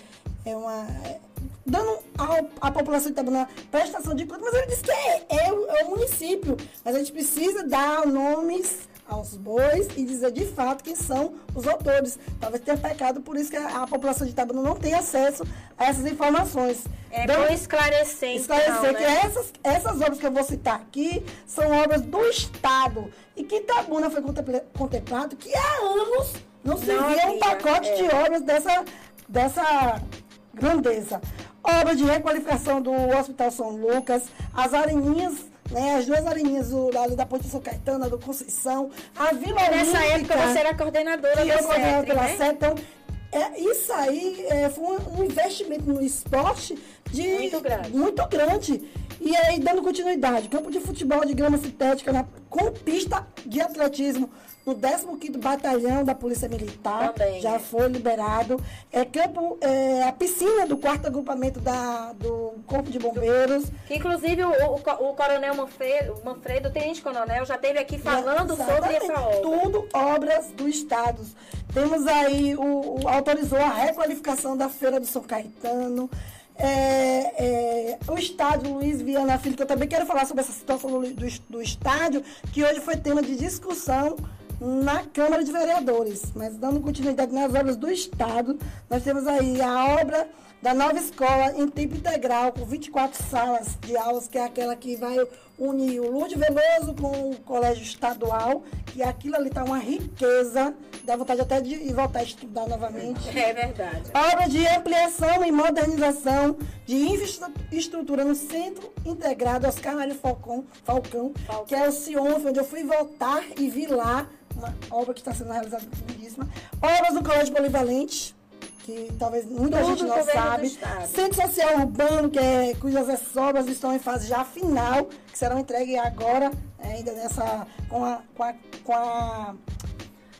é uma. Dando à população de Itabuna prestação de conta, mas ele disse que é, é, o, é o município. Mas a gente precisa dar nomes aos bois e dizer de fato quem são os autores. Talvez tenha pecado, por isso que a, população de Itabuna não tem acesso a essas informações. É Então, bom esclarecer, esclarecer então, que né? essas, essas obras que eu vou citar aqui são obras do Estado. E que Itabuna foi contemplado que há anos não se Não via um pacote é. de obras dessa, dessa grandeza. Obra de requalificação do Hospital São Lucas, as areninhas, né, as duas areninhas do, ali da Ponte São Caetano, do Conceição, a Vila Nessa Olímpica, época você era coordenadora da eu coordenava CETRI, pela né? CET, então, é, isso aí é, foi um, um investimento no esporte de, Muito grande. muito grande. E aí, dando continuidade, campo de futebol de grama sintética na, com pista de atletismo no 15º Batalhão da Polícia Militar, Também, já foi liberado. É campo, é, a piscina do quarto agrupamento da, do Corpo de Bombeiros. Que inclusive o, o, o coronel Manfredo, Manfredo, o tenente coronel, já esteve aqui falando sobre Exatamente. essa obra. Tudo obras do Estado. Temos aí, o, o- autorizou a requalificação da Feira do São Caetano. É, é, o estádio Luiz Viana Filho, que eu também quero falar sobre essa situação do, do, do estádio, que hoje foi tema de discussão na Câmara de Vereadores. Mas dando continuidade nas obras do Estado, nós temos aí a obra da nova escola em tempo integral, com 24 salas de aulas, que é aquela que vai unir o Lúcio Veloso com o colégio estadual, que aquilo ali está uma riqueza, dá vontade até de ir voltar a estudar novamente. É verdade. Obra de ampliação e modernização de infraestrutura no Centro Integrado Oscar Mário Falcão, Falcão, que é o CIONF, onde eu fui voltar e vi lá uma obra que está sendo realizada lindíssima. Obras do Colégio Polivalente, que talvez muita Tudo gente não sabe. Centro Social Urbano, que é, cujas obras estão em fase já final, que serão entregues agora, é, ainda nessa, com a, com a, com a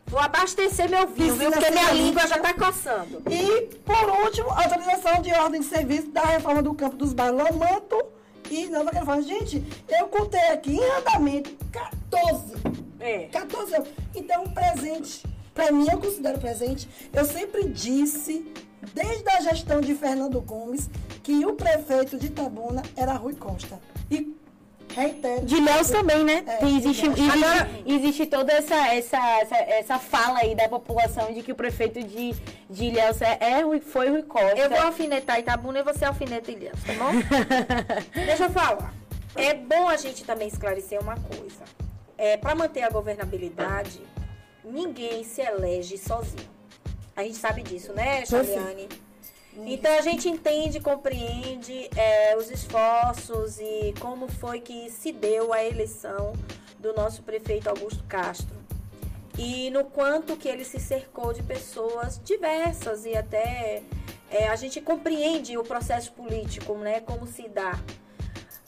Vou abastecer meu vinho, viu? Porque minha língua já tá coçando. E, por último, autorização de ordem de serviço da reforma do campo dos Balomanto e Nova Califórnia. Gente, eu contei aqui em andamento 14. É. 14 anos. Então, presente, para mim, eu considero presente. Eu sempre disse, desde a gestão de Fernando Gomes, que o prefeito de Itabuna era Rui Costa. E reitero. De Léus também, né? É, existe, existe, Agora- existe toda essa, essa, essa, essa fala aí da população de que o prefeito de, de Ilhéus é, é, foi Rui Costa. Eu vou alfinetar Itabuna e você alfineta Ilhéus, tá bom? <laughs> Deixa eu falar. É bom a gente também esclarecer uma coisa. É, para manter a governabilidade, ninguém se elege sozinho. A gente sabe disso, né, Chaliane? Então a gente entende, compreende é, os esforços e como foi que se deu a eleição do nosso prefeito Augusto Castro. E no quanto que ele se cercou de pessoas diversas e até é, a gente compreende o processo político, né? Como se dá.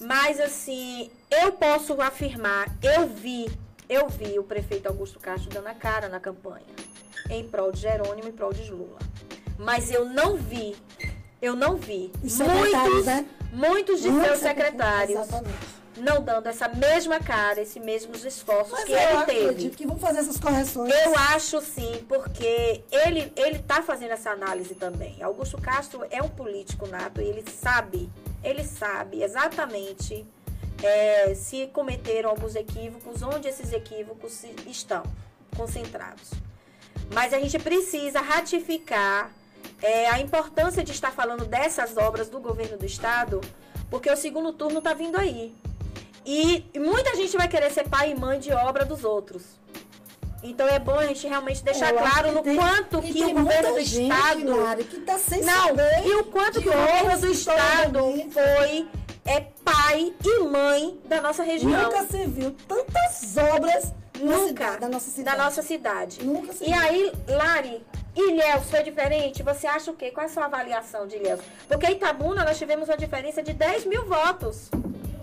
Mas assim, eu posso afirmar, eu vi, eu vi o prefeito Augusto Castro dando a cara na campanha em prol de Jerônimo e em prol de Lula. Mas eu não vi, eu não vi muitos, né? muitos de Muitos seus secretários Exatamente. não dando essa mesma cara, esses mesmos esforços Mas que eu ele teve. que vão fazer essas correções. Eu acho sim, porque ele ele tá fazendo essa análise também. Augusto Castro é um político nato e ele sabe, ele sabe exatamente é, se cometeram alguns equívocos, onde esses equívocos estão concentrados. Mas a gente precisa ratificar é, a importância de estar falando dessas obras do governo do estado, porque o segundo turno está vindo aí. E muita gente vai querer ser pai e mãe de obra dos outros. Então é bom a gente realmente deixar Eu claro no tem- quanto que o governo do gente, estado Mari, que tá sem não, e o quanto que o governo do estado foi é pai e mãe da nossa região. Nunca se viu tantas obras Nunca. da nossa cidade. Da nossa cidade. Nunca se E viu. aí, Lari, Ilhéus foi diferente? Você acha o quê? Qual é a sua avaliação de Ilhéus? Porque em Itabuna nós tivemos uma diferença de 10 mil votos.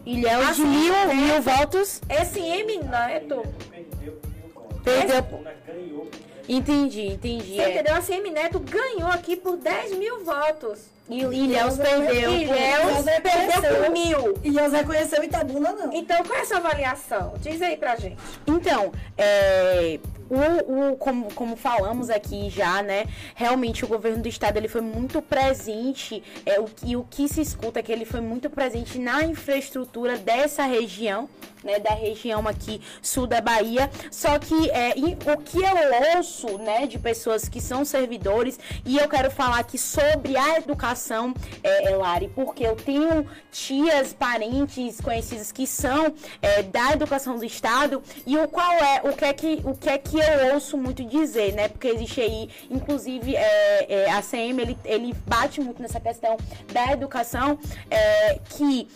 Ilhéus de Assim, mil, né? mil votos. Esse M Neto, Perdeu por mil votos. Perdeu. Entendi, entendi. você é. entendeu? A CM Neto ganhou aqui por 10 mil votos. E Ilhéus perdeu. Ilhéus Ilhéus perdeu cresceu. por mil. E Deus reconheceu Itabuna, não. Então, qual é a sua avaliação? Diz aí pra gente. Então, é, o, o- como, como falamos aqui já, né? Realmente o governo do estado ele foi muito presente. É, o, e o que se escuta é que ele foi muito presente na infraestrutura dessa região, né? Da região aqui sul da Bahia. Só que é, o que eu ouço, né? De pessoas que são servidores, e eu quero falar aqui sobre a educação, é, é, Lari, porque eu tenho tias, parentes, conhecidos que são é, da educação do estado e o qual é o que é que o que é que eu ouço muito dizer, né? Porque existe aí, inclusive, é, é, a CM ele, ele bate muito nessa questão da educação, é, que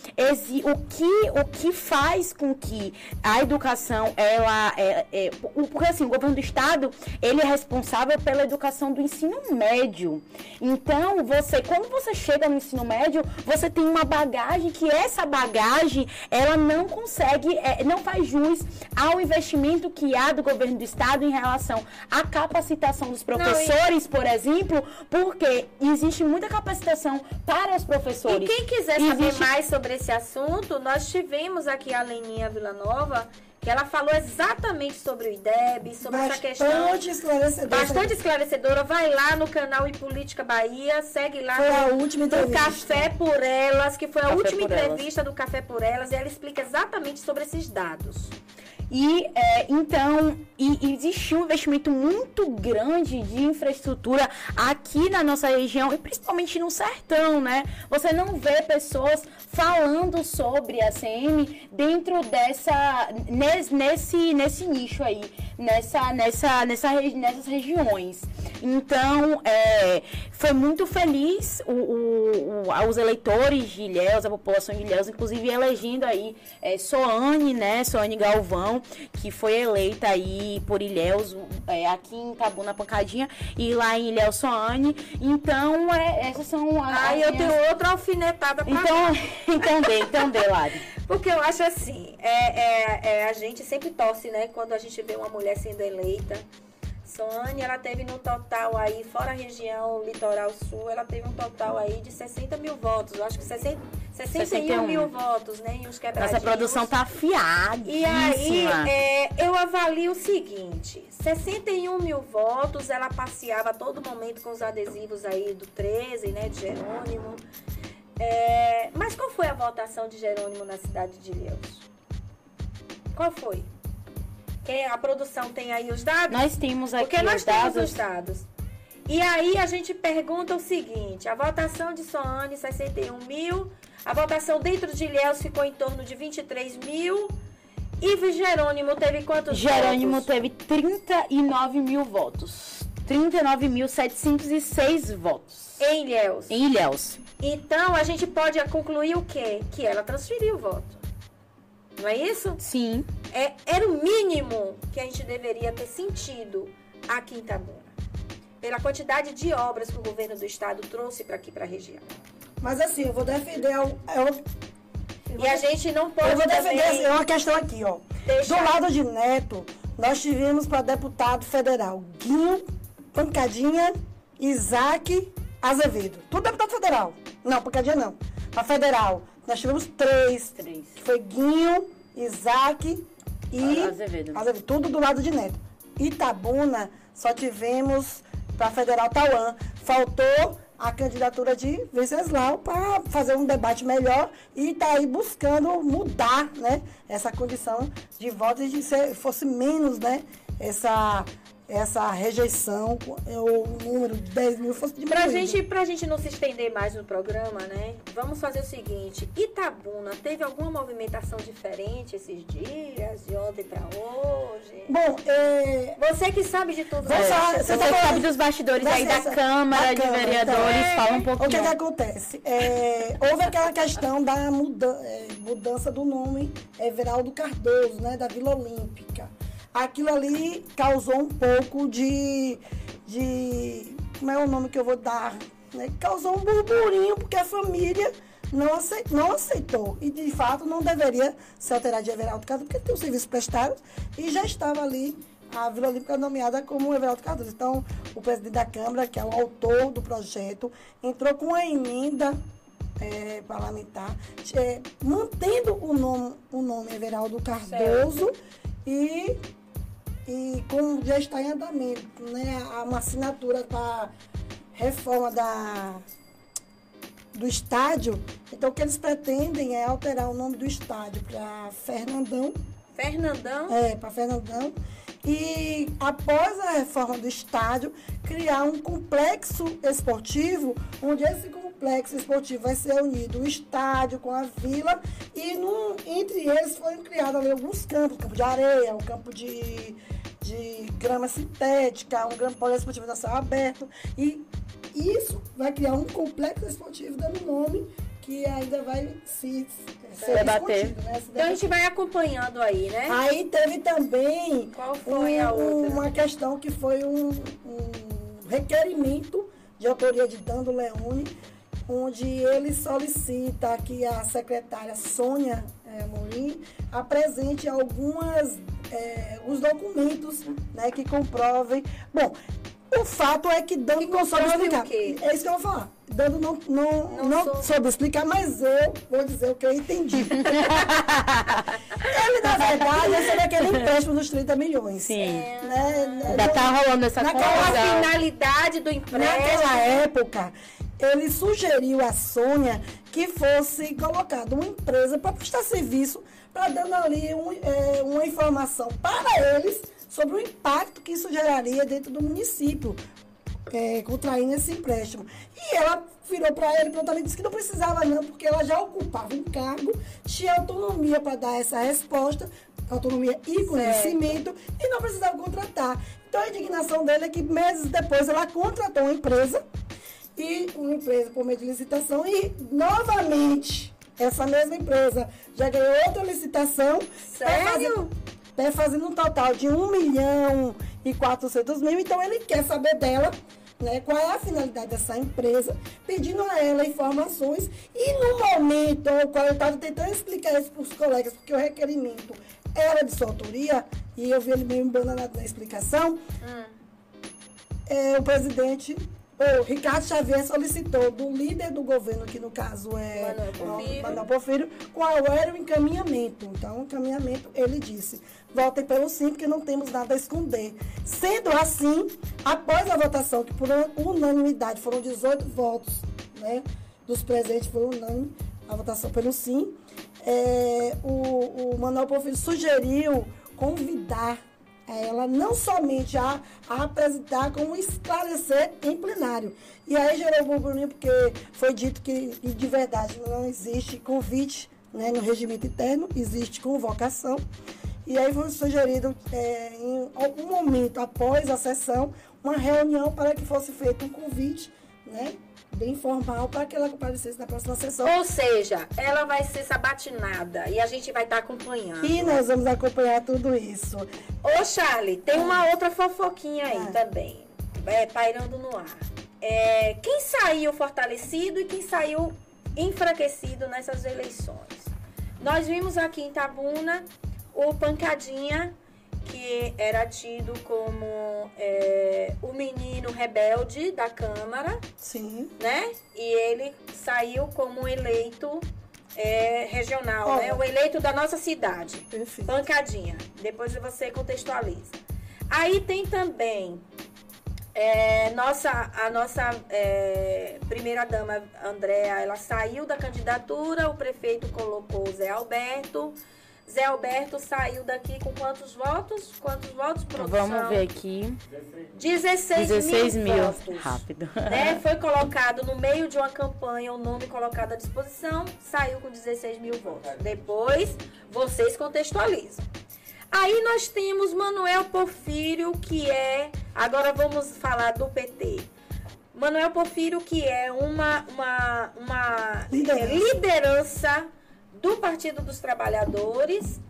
o que o que faz com que a educação ela é, é porque assim o governo do estado ele é responsável pela educação do ensino médio. Então você quando você chega no ensino médio você tem uma bagagem que essa bagagem ela não consegue é, não faz jus ao investimento que há do governo do estado em relação à capacitação dos professores, por exemplo, porque existe muita capacitação para os E professores. quem quiser saber Existe- mais sobre esse assunto, nós tivemos aqui a Leninha Villanova, que ela falou exatamente sobre o IDEB, sobre essa questão. Bastante esclarecedor. Bastante esclarecedora. Vai lá no canal E Política Bahia, segue lá Foi no, a última entrevista. Café por Elas, que foi a Café última por Elas. entrevista do Café por Elas, e ela explica exatamente sobre esses dados. E é, então e, existe um investimento muito grande de infraestrutura aqui na nossa região e principalmente no sertão, né? Você não vê pessoas falando sobre a CM dentro dessa nesse nesse, nesse nicho aí, nessa nessa nessa nessas regiões. Então, é, foi muito feliz o, o- o- os eleitores de Ilhéus, a população de Ilhéus, inclusive elegendo aí é, Soane, né, Soane Galvão, que foi eleita aí por Ilhéus, é, aqui em Itabuna Pancadinha, e lá em Ilhéus Soane. Então, é, essas são as Aí eu minhas- tenho outra alfinetada pra Então, <laughs> então dê, então dê, Lari. Porque eu acho assim, é, é- é, a gente sempre torce, né? Quando a gente vê uma mulher sendo eleita. Soane, ela teve no total aí, fora a região litoral sul, ela teve um total aí de 60 mil votos. Eu acho que 60, 61 61. mil votos, né? E os quebradinhos. Nossa produção tá afiada. E aí, é, eu avalio o seguinte: 61 mil votos, ela passeava a todo momento com os adesivos aí do 13, né, de Jerônimo. É, mas qual foi a votação de Jerônimo na cidade de Ilhéus? Qual foi? Quem, a produção tem aí os dados? Nós temos aqui Porque nós os temos dados. os dados. E aí a gente pergunta o seguinte: a votação de Soane, 61 mil. A votação dentro de Ilhéus ficou em torno de 23 mil. E Jerônimo teve quantos Jerônimo votos? teve 39 mil votos. 39.706 votos. Em Ilhéus. Em Ilhéus. Então a gente pode concluir o quê? Que ela transferiu o voto. Não é isso? Sim. É, era o mínimo que a gente deveria ter sentido aqui em Itabuna. Pela quantidade de obras que o governo do estado trouxe para aqui, para a região. Mas assim, eu vou defender. Eu, eu, E a gente não pode eu vou defender também assim, uma questão aqui, ó. Do lado de Neto, nós tivemos para deputado federal Guinho, Pancadinha, Isaac, Azevedo. Tudo deputado federal. Não, Pancadinha não. Para federal, nós tivemos três. Três. Que foi Guinho, Isaac e Azevedo. Azevedo. Tudo do lado de Neto. Itabuna, só tivemos para federal Tauã. Faltou a candidatura de Venceslau para fazer um debate melhor e tá aí buscando mudar, né, essa condição de voto e de ser, fosse menos, né, essa essa rejeição, o número de 10 mil fosse diminuído. Pra gente, pra gente não se estender mais no programa, né? Vamos fazer o seguinte: Itabuna teve alguma movimentação diferente esses dias, de ontem pra hoje? Bom, é, Você que sabe de tudo isso. falar- Você Você tá sabe falando dos bastidores aí da dessa- Câmara da de Câmara, Vereadores, então. fala um O que, pouquinho. que acontece? É, houve aquela questão da muda- é, mudança do nome Everaldo Cardoso, né, da Vila Olímpica. Aquilo ali causou um pouco de, de. Como é o nome que eu vou dar? Né? Causou um burburinho, porque a família não, acei- não aceitou. E, de fato, não deveria se alterar de Everaldo Cardoso, porque tem um serviço prestado e já estava ali a Vila Olímpica nomeada como Everaldo Cardoso. Então, o presidente da Câmara, que é o autor do projeto, entrou com uma emenda eh, parlamentar, eh, mantendo o nome, o nome Everaldo Cardoso e, e como já está em andamento, né, uma assinatura para reforma da, do estádio. Então, o que eles pretendem é alterar o nome do estádio para Fernandão Fernandão, é, para Fernandão. E após a reforma do estádio, criar um complexo esportivo, onde esse complexo esportivo vai ser unido o estádio com a vila e num, entre eles foram criados ali alguns campos, campo de areia, um campo de, de grama sintética, um grama poliesportivo da céu aberto. E isso vai criar um complexo esportivo dando nome que ainda vai se, ser Debater. né? Se então a gente vai acompanhando aí, né? Aí teve também Qual foi um- a outra? uma questão que foi um, um requerimento de autoria de Dando Leone, onde ele solicita que a secretária Sônia eh, Amorim apresente algumas eh, os documentos né, que comprovem. Bom, o fato é que Dando não soube explicar. É isso que eu vou falar. Dando não, não, Não não, soube. soube explicar, mas eu vou dizer o que eu entendi. <laughs> Ele, na verdade, esse era aquele empréstimo dos 30 milhões. Sim. Né? Ainda tá rolando essa Naquela Qual a finalidade do empréstimo? Naquela época, ele sugeriu à Sônia que fosse colocada uma empresa para prestar serviço, para dando ali um, eh, uma informação para eles sobre o impacto que isso geraria dentro do município, eh, contraindo esse empréstimo. E ela virou para ele e disse que não precisava não, porque ela já ocupava um cargo, tinha autonomia para dar essa resposta, autonomia e conhecimento, e não precisava contratar. Então a indignação dele é que meses depois ela contratou uma empresa, e uma empresa por meio de licitação, e novamente essa mesma empresa já ganhou outra licitação. tá Sério? fazendo- Tá fazendo um total de 1 milhão e 400 mil, então ele quer saber dela né, qual é a finalidade dessa empresa, pedindo a ela informações. E no momento ao qual eu estava tentando explicar isso para os colegas, porque o requerimento era de sua autoria, e eu vi ele meio embananado na explicação, é, o presidente, o Ricardo Xavier, solicitou do líder do governo, que no caso é Manuel Porfírio. Qual era o encaminhamento. Então, o encaminhamento, ele disse, votem pelo sim, porque não temos nada a esconder. Sendo assim, após a votação, que por unanimidade foram 18 votos, né, dos presentes foi unânime, a votação pelo sim, é, o, o Manuel Porfírio sugeriu convidar ela não somente a, a apresentar, como esclarecer em plenário. E aí gerou um burburinho, porque foi dito que, que de verdade não existe convite né, no regimento interno, existe convocação. E aí foi sugerido, é, em algum momento após a sessão, uma reunião para que fosse feito um convite, né, bem formal, para que ela comparecesse na próxima sessão. Ou seja, ela vai ser sabatinada e a gente vai estar acompanhando. E nós vamos acompanhar tudo isso. Ô, Charlie, tem uma outra fofoquinha aí Ah. também, é, pairando no ar. É, quem saiu fortalecido e quem saiu enfraquecido nessas eleições? Nós vimos aqui em Tabuna o Pancadinha, que era tido como é, o menino rebelde da Câmara, Sim. né? E ele saiu como eleito é, regional, Olha. né? O eleito da nossa cidade. Perfeito. Pancadinha. Depois você contextualiza. Aí tem também é, nossa, a nossa é, primeira dama, Andréa, ela saiu da candidatura, o prefeito colocou o Zé Alberto. Zé Alberto saiu daqui com quantos votos? Quantos votos, produção? Vamos ver aqui. 16, 16 mil, mil. votos. Rápido. né? <laughs> Foi colocado no meio de uma campanha, o nome colocado à disposição, saiu com 16 mil votos. Depois, vocês contextualizam. Aí nós temos Manuel Porfírio, que é. Agora vamos falar do PT. Manuel Porfírio, que é uma, uma, uma Liderança. liderança do Partido dos Trabalhadores.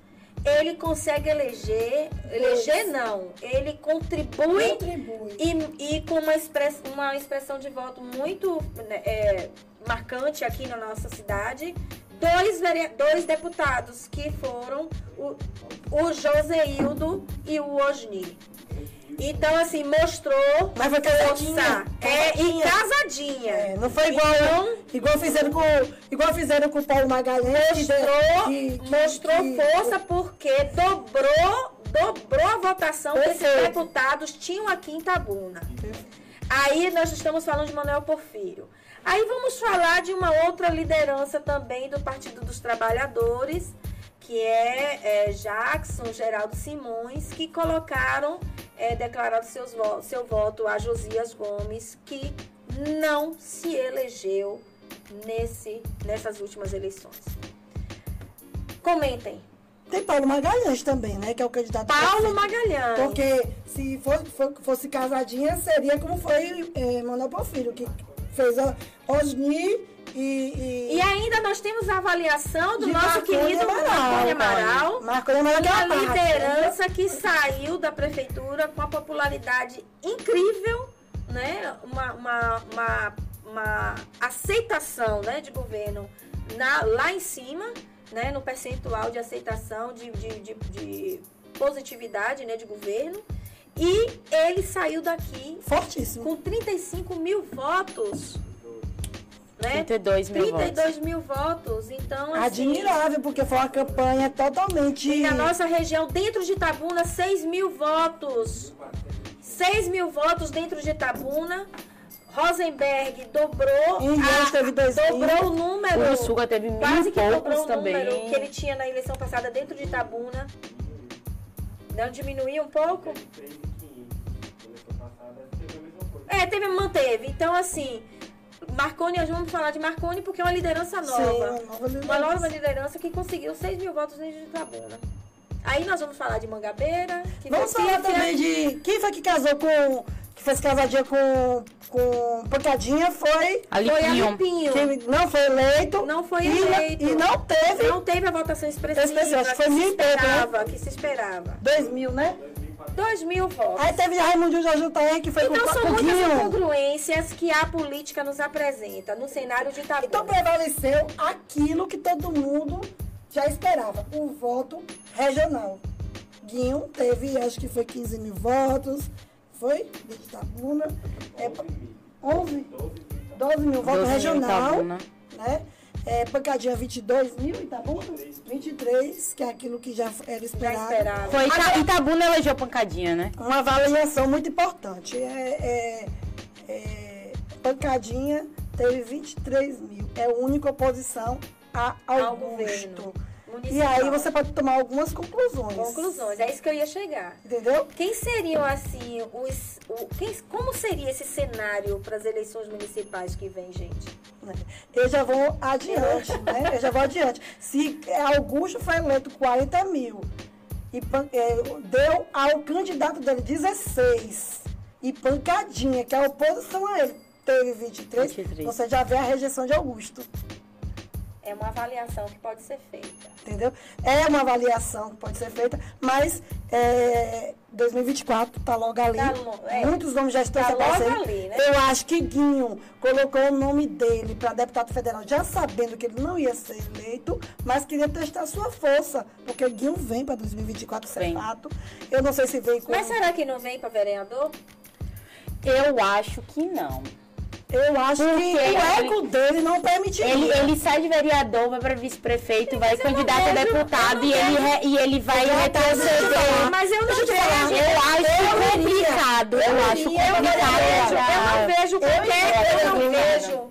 Ele consegue eleger, eleger não, ele contribui Contribui. e, e com uma, express, uma expressão de voto muito né, é, marcante aqui na nossa cidade, dois, dois deputados que foram o, o Joseildo e o Osni. Então, assim, mostrou Mas foi casadinha. É, e Casadinha. casadinha. É, não foi igual, Então, igual fizeram com igual fizeram com o Paulo Magalhães. mostrou, que- que- mostrou que- força porque dobrou, dobrou a votação que esses Perfeito. deputados tinham aqui em Tabuna. Aí nós estamos falando de Manuel Porfírio. Aí vamos falar de uma outra liderança também do Partido dos Trabalhadores, que é, é, Jackson Geraldo Simões, que colocaram, é, declararam seus seu voto a Josias Gomes, que não se elegeu nesse, nessas últimas eleições. Comentem. Tem Paulo Magalhães também, né? Que é o candidato. Paulo. Magalhães. Porque se for- for- fosse casadinha, seria como foi é, Manuel Porfírio, que fez a Osni e. E ainda nós temos a avaliação do nosso Marconi querido Marconi Amaral, Marconi Amaral, que é uma a parte, né? liderança que saiu da prefeitura com uma popularidade incrível, né? Uma, uma, uma, uma aceitação né, de governo na, lá em cima, né? no percentual de aceitação de, de, de, de positividade né, de governo. E ele saiu daqui Fortíssimo. com 35 mil votos. Né? 32 mil 32 mil votos. Então, assim, Admirável, porque foi uma campanha totalmente. e na nossa região, dentro de Itabuna, 6 mil votos. 6 mil votos dentro de Itabuna. Rosenberg dobrou, Em Ilhéus teve dois mil. dobrou o número. Uruçuga teve mil quase que dobrou o também. número que ele tinha na eleição passada dentro de Itabuna. Não diminuiu um pouco? 3.500. Eleição passada teve a mesma coisa. É, teve, manteve. Então, assim, Marconi, nós vamos falar de Marconi porque é uma liderança nova. Sim, uma nova liderança. Uma nova liderança que conseguiu 6 mil votos dentro de Itabuna. Aí nós vamos falar de Mangabeira. Que Vamos falar também de. Quem foi que casou com. Que fez casadinha com. Com Pancadinha foi. Foi Alipinho. Alipinho. Que não foi eleito. Não foi e, eleito. E não teve. Não teve a votação expressiva Expressiva, acho que que, foi se mil e pouco, né? esperava, que se esperava. 2 mil, né? 2 mil votos. Aí teve Raimundo Jajutaí, que foi Então com são com muitas Guinho. incongruências que a política nos apresenta no cenário de Itabuna. Então prevaleceu aquilo que todo mundo já esperava, o voto regional. Guinho teve, acho que foi 15 mil votos, foi? De Itabuna. É, 11, 12 mil 12 votos mil regional, Itabuna. né? É, pancadinha 22 mil, Itabuna? 23, que é aquilo que já era Já esperado. esperava. Foi Ita Itabuna elegeu pancadinha, né? Uma avaliação muito importante. É, é- é, pancadinha teve 23 mil. É a única oposição a Ao Augusto. Governo E municipal. aí você pode tomar algumas conclusões. Conclusões, é isso que eu ia chegar. Entendeu? Quem seriam, assim, os. O, quem, como seria esse cenário para as eleições municipais que vem, gente? Eu já vou adiante, né? Eu já vou adiante. Se Augusto foi eleito 40 mil e pan- é, deu ao candidato dele 16 e pancadinha, que é a oposição a ele, teve 23, 23. você já vê a rejeição de Augusto. É uma avaliação que pode ser feita. entendeu? É uma avaliação que pode ser feita, mas é, 2024 está logo ali. Tá lo- é. Muitos nomes já estão Tá aparecendo. logo ali, né? Eu acho que Guinho colocou o nome dele para deputado federal, já sabendo que ele não ia ser eleito, mas queria testar sua força, porque Guinho vem para 2024, isso é fato. Eu não sei se vem com. Mas será que não vem para vereador? Eu acho que não. Eu acho que Porque o ele- eco dele não permitiria. Ele, ele sai de vereador, vai para vice-prefeito, vai candidato a deputado e ele, re- e ele vai retroceder. Mas eu não vejo. Eu acho complicado. Eu, Eu acho complicado. eu não vejo eu não vejo.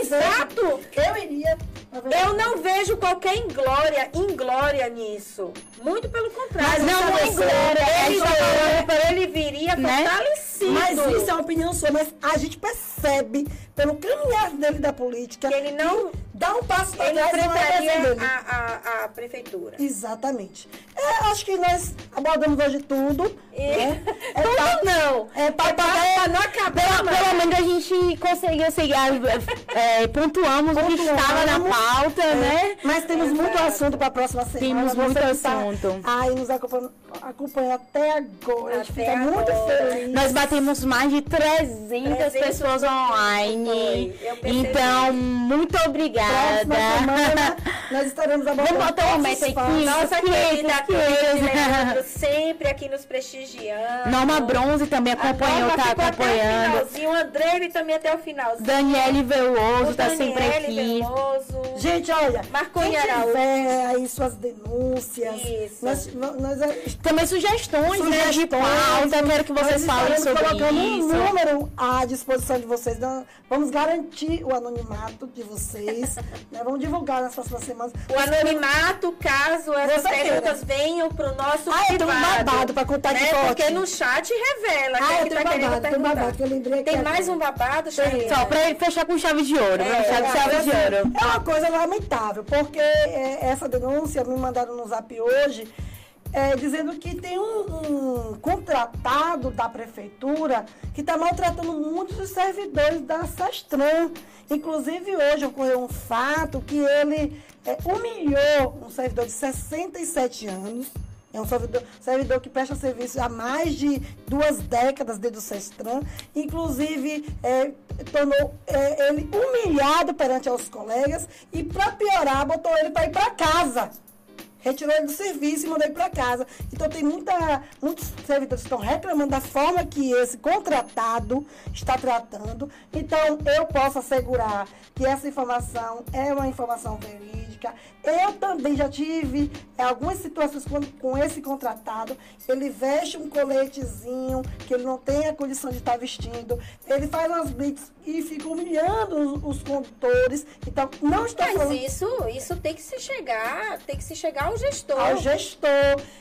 exato. Eu iria, Eu não vejo qualquer inglória, inglória nisso. Muito pelo contrário. Mas não isso é é inglória. Ele, é ele viria Né? fortalecido. Mas isso é uma opinião sua, mas a gente percebe pelo caminhar dele da política Que ele não- dá um passo para trás é enfrentaria a, a, a prefeitura. Exatamente. É, acho que nós abordamos hoje tudo. E- né? <laughs> É Tudo pra- não. É para Pra não acabar, Pelo, menos a gente conseguiu seguir, as- é, pontuamos o que Pontuamos. estava na pauta, É, né? Mas temos muito assunto para a próxima semana. Temos muito que tá assunto. Aí nos acompanha, até agora. a gente Até fica muito agora. feliz. Nós batemos mais de 300, 300 pessoas online. Então, muito Próxima obrigada. semana <laughs> nós estaremos abordando. Vamos botar um os aqui. Nossa querida. Leandro, sempre aqui nos prestigiando. Norma Bronze também acompanhou, tá ficou Até o acompanhando. finalzinho, o André ele também até o finalzinho. Daniele Veloso tá sempre Daniele aqui. Veloso. Gente, olha, Marconi quem Araújo. tiver aí suas denúncias, Isso. nós, nós, Também sugestões, né, de pauta. Quero que vocês nós falem sobre colocando um isso. número à disposição de vocês. Nós Vamos garantir o anonimato de vocês. Né? Vamos divulgar nas próximas semanas. O anonimato, caso essas Você queira. perguntas venham pro nosso Ah, eu tenho um privado. babado pra contar aqui né? forte. Porque no chat revela Ah, eu que tenho tá babado, tenho perguntar. babado, que eu lembrei aqui Tem agora. mais um babado? Só pra fechar com chave de ouro. Fechar com chave de ouro. É uma coisa lamentável, porque é, essa denúncia me mandaram no zap hoje, é, dizendo que tem um, um contratado da prefeitura que está maltratando muitos dos servidores da Sestran. Inclusive, hoje ocorreu um fato que ele é, humilhou um servidor de 67 anos. É um servidor, servidor que presta serviço há mais de duas décadas dentro do Sestran. Inclusive, é, tornou é, ele humilhado perante aos colegas e, para piorar, botou ele para ir para casa. Retirou ele do serviço e mandou ele para casa. Então, tem muita, muitos servidores que estão reclamando da forma que esse contratado está tratando. Então, eu posso assegurar que essa informação é uma informação verídica. Eu também já tive é, algumas situações com, com esse contratado. Ele veste um coletezinho que ele não tem a condição de estar vestindo. Ele faz umas blitz e fica humilhando os, os condutores. Então, não estou Mas falando isso, isso tem que se chegar, tem que se chegar ao gestor. ao gestor.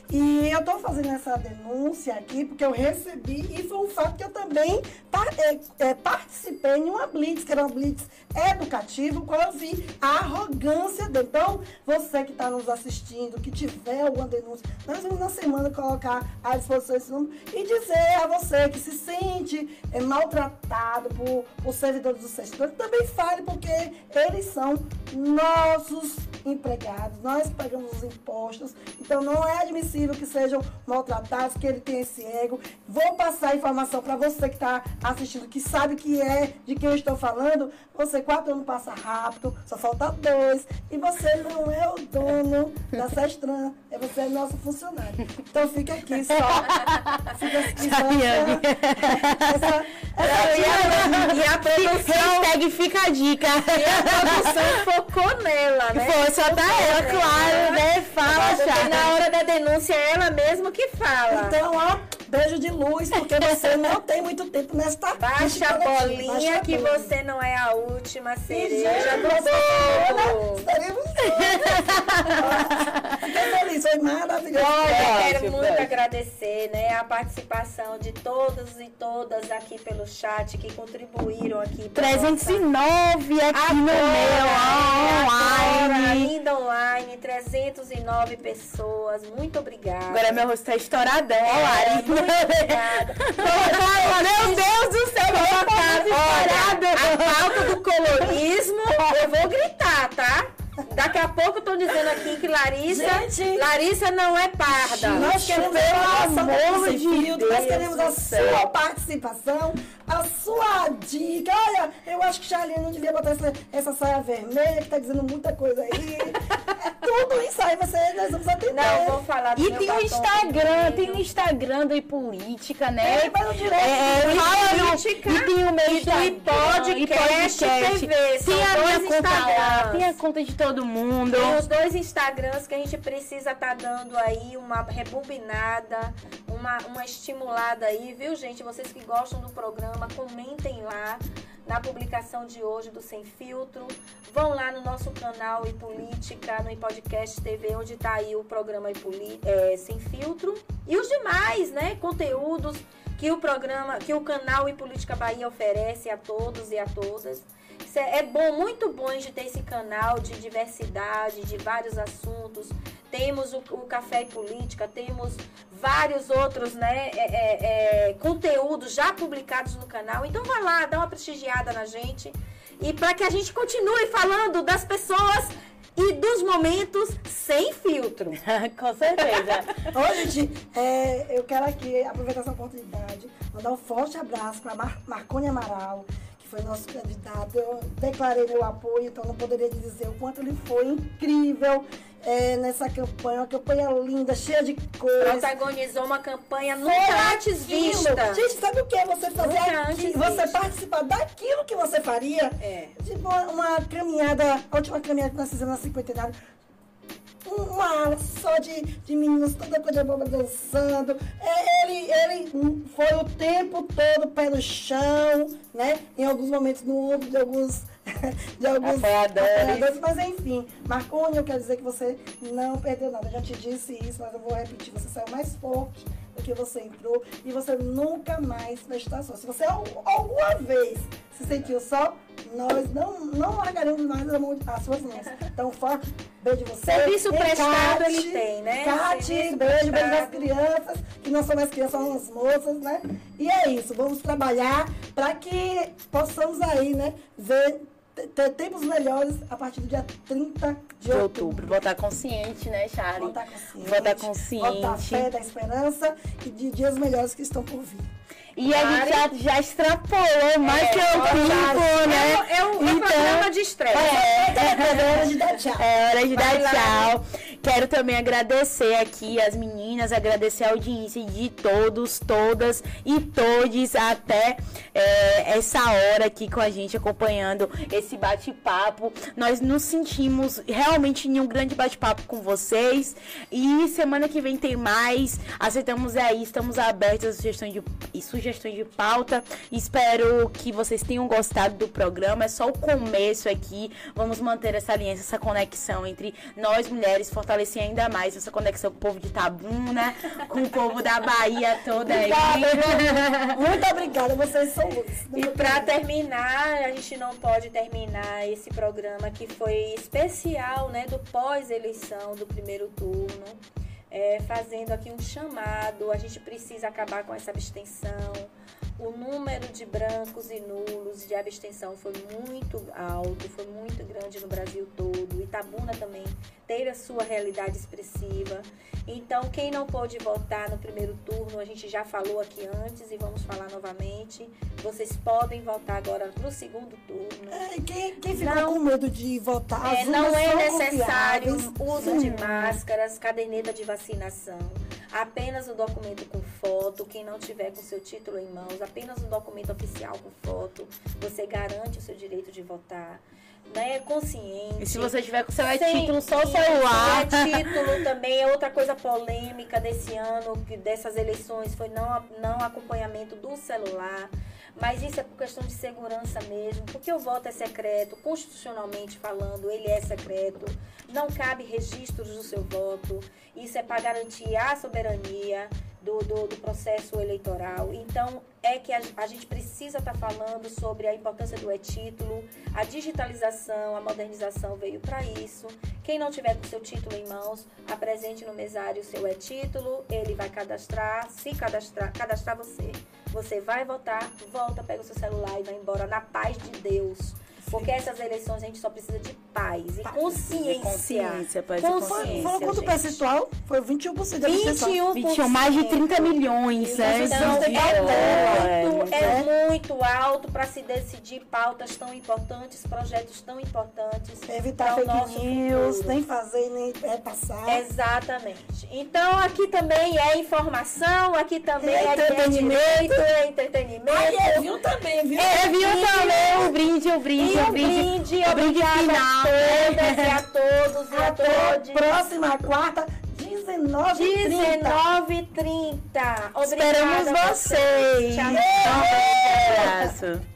E eu estou fazendo essa denúncia aqui porque eu recebi e foi um fato que eu também é, é, participei em uma blitz, que era uma blitz educativa, qual eu vi a arrogância dele. Então, você que está nos assistindo, que tiver alguma denúncia, nós vamos na semana colocar à disposição esse número e dizer a você que se sente é, maltratado por, por servidores do setor, também fale, porque eles são nossos empregados, nós pagamos os impostos, então não é admissível que sejam maltratados, que ele tenha esse ego. Vou passar a informação para você que está assistindo, que sabe que é de quem eu estou falando. Você, quatro anos passa rápido, só falta dois, e você não é o dono da Sestran, é você é nosso funcionário. Então fica aqui só. <laughs> Fica aqui só. Chariane. Essa, essa, E a, e a produção, Hashtag fica a dica. e a produção focou nela, né? Pô, só tá ela, claro, né? Fala, Porque na hora da denúncia é ela mesma que fala. Então, ó, beijo de luz, porque você não tem muito tempo nesta Baixa a bolinha Baixa que bolinha. você não é a última cereja do né, bolo. Estaremos. Fiquei feliz, foi maravilhoso. Eu quero muito agradecer né, a participação de todos e todas aqui pelo chat que contribuíram aqui. pra nossa- 309 aqui no meu Agora, online. ainda online, 309 pessoas. Muito obrigada. Agora meu rosto tá estouradão, ó, Lari. Meu Deus do céu, meu cara estourado. A falta do colorismo, eu vou gritar, tá? Daqui a pouco estão dizendo aqui que Larissa, Gente. Larissa não é parda. Nós queremos pelo a amor de de Deus, nós Deus queremos a sua participação, a sua dica. Olha, eu acho que Charlinha não devia botar essa, essa saia vermelha, que tá dizendo muita coisa aí. É tudo isso aí, você, nós vamos atender. Não, vou falar do E tem o batom Instagram, tem o Instagram do Política, né? É, vai no direct. É, fala no- Política e tem o meu e do Instagram. e podcast TV, são Tem a minha dois conta tem a conta de todo mundo. Tem os dois Instagrams que a gente precisa estar dando aí uma rebobinada, uma, uma estimulada aí, viu, gente? Vocês que gostam do programa, comentem lá. na publicação de hoje do Sem Filtro. Vão lá no nosso canal e Política, no podcast TV, onde está aí o programa é, Sem Filtro. E os demais, né, conteúdos que o programa, que o canal e Política Bahia oferece a todos e a todas. É, bom, muito bom de ter esse canal de diversidade, de vários assuntos. Temos o, o Café e Política, temos vários outros né, é, é, é, conteúdos já publicados no canal. Então vai lá, dá uma prestigiada na gente. E para que a gente continue falando das pessoas e dos momentos sem filtro. <laughs> Com certeza. <laughs> Ô, gente, é, eu quero aqui aproveitar essa oportunidade, mandar um forte abraço para Mar Marconi Amaral, foi nosso candidato. Eu declarei meu apoio, então não poderia dizer o quanto ele foi incrível é, nessa campanha. Uma campanha linda, cheia de cores. Protagonizou uma campanha Foi nunca antes aquilo. vista. Gente, sabe o que é você fazer aqui? antes Você visto. participar daquilo que você faria? É. Tipo, uma, uma caminhada, a última caminhada que nós fizemos na cinquentenária, uma aula só de, de meninos, toda coisa de boba dançando. É, ele, ele foi o tempo todo pé no chão, né? Em alguns momentos no ombro de alguns. <laughs> De alguns Apoiadores. mas enfim, Marconi, eu quero dizer que você não perdeu nada. Eu já te disse isso, mas eu vou repetir. Você saiu mais forte que você entrou e você nunca mais vai estar só. Se você al- alguma vez se sentiu só, nós não, não largaremos mais a mão, as suas mãos. Então, forte beijo você. Serviço E prestado Cate, ele tem, né? Cate, beijo, beijo das prestado. crianças, que não são mais crianças, são as moças, né? E é isso, vamos trabalhar para que possamos aí, né, ver, tempos melhores a partir do dia 30 de, De outubro. Votar consciente, né, Charlie? Votar consciente. Votar consciente. Votar fé da esperança e de dias melhores que estão por vir. E a gente já, já extrapolou mais que o tempo, né? É um, é um programa de estresse. É hora de dar tchau. É hora de Vai dar lá. tchau. Quero também agradecer aqui as meninas, agradecer a audiência de todos, todas e todes até é, essa hora aqui com a gente, acompanhando esse bate-papo. Nós nos sentimos realmente em um grande bate-papo com vocês. E semana que vem tem mais. Aceitamos aí, estamos abertos a sugestões de, sugestões de pauta. Espero que vocês tenham gostado do programa. É só o começo aqui. Vamos manter essa aliança, essa conexão entre nós mulheres, fortalecer ainda mais essa conexão com o povo de Tabuna, com o povo da Bahia toda aí. Muito obrigada, vocês são luz. E para terminar, a gente não pode terminar esse programa que foi especial, né, do pós-eleição do primeiro turno, é, fazendo aqui um chamado. A gente precisa acabar com essa abstenção. O número de brancos e nulos de abstenção foi muito alto, foi muito grande no Brasil todo. Itabuna também teve a sua realidade expressiva. Então, quem não pôde votar no primeiro turno, a gente já falou aqui antes e vamos falar novamente. Vocês podem votar agora no segundo turno. É, quem, quem ficou Não. com medo de votar, É, não é necessário confiáveis. uso de máscaras, caderneta de vacinação, apenas o documento com foto. Quem não tiver com seu título em mãos, apenas um documento oficial com foto. Você garante o seu direito de votar. Né? Consciente. E se você tiver com seu é título, só o celular. É título <laughs> também é outra coisa polêmica desse ano, que dessas eleições, foi não, não acompanhamento do celular. Mas isso é por questão de segurança mesmo, porque o voto é secreto, constitucionalmente falando, ele é secreto. Não cabe registros do seu voto. Isso é para garantir a soberania do, do, do processo eleitoral. Então, é que a, a gente precisa estar falando sobre a importância do e-título, a digitalização, a modernização veio para isso. Quem não tiver com seu título em mãos, apresente no mesário o seu e-título, ele vai cadastrar, se cadastrar, cadastrar você. Você vai votar, volta, pega o seu celular e vai embora na paz de Deus. Porque essas eleições a gente só precisa de paz e consciência. consciência, paz e Foi, consciência, foram quanto percentual? Foi 21% de abstenção. 21%. 21, mais de 30 milhões, né? Então, é muito, né? é muito alto para se decidir pautas tão importantes, projetos tão importantes. Evitar nosso fake news, futuro. nem fazer, nem repassar. Exatamente. Então, aqui também é informação, aqui também é, Entretenimento. direito, é entretenimento. Aí é, viu também, viu? É, viu também o brinde, o brinde, E o um brinde. brinde, obrigada final, a todas e a <laughs> todos e a todos. próxima quarta, 19 h 19h30. Esperamos Obrigada a vocês. Tchau. Um beijo, abraço.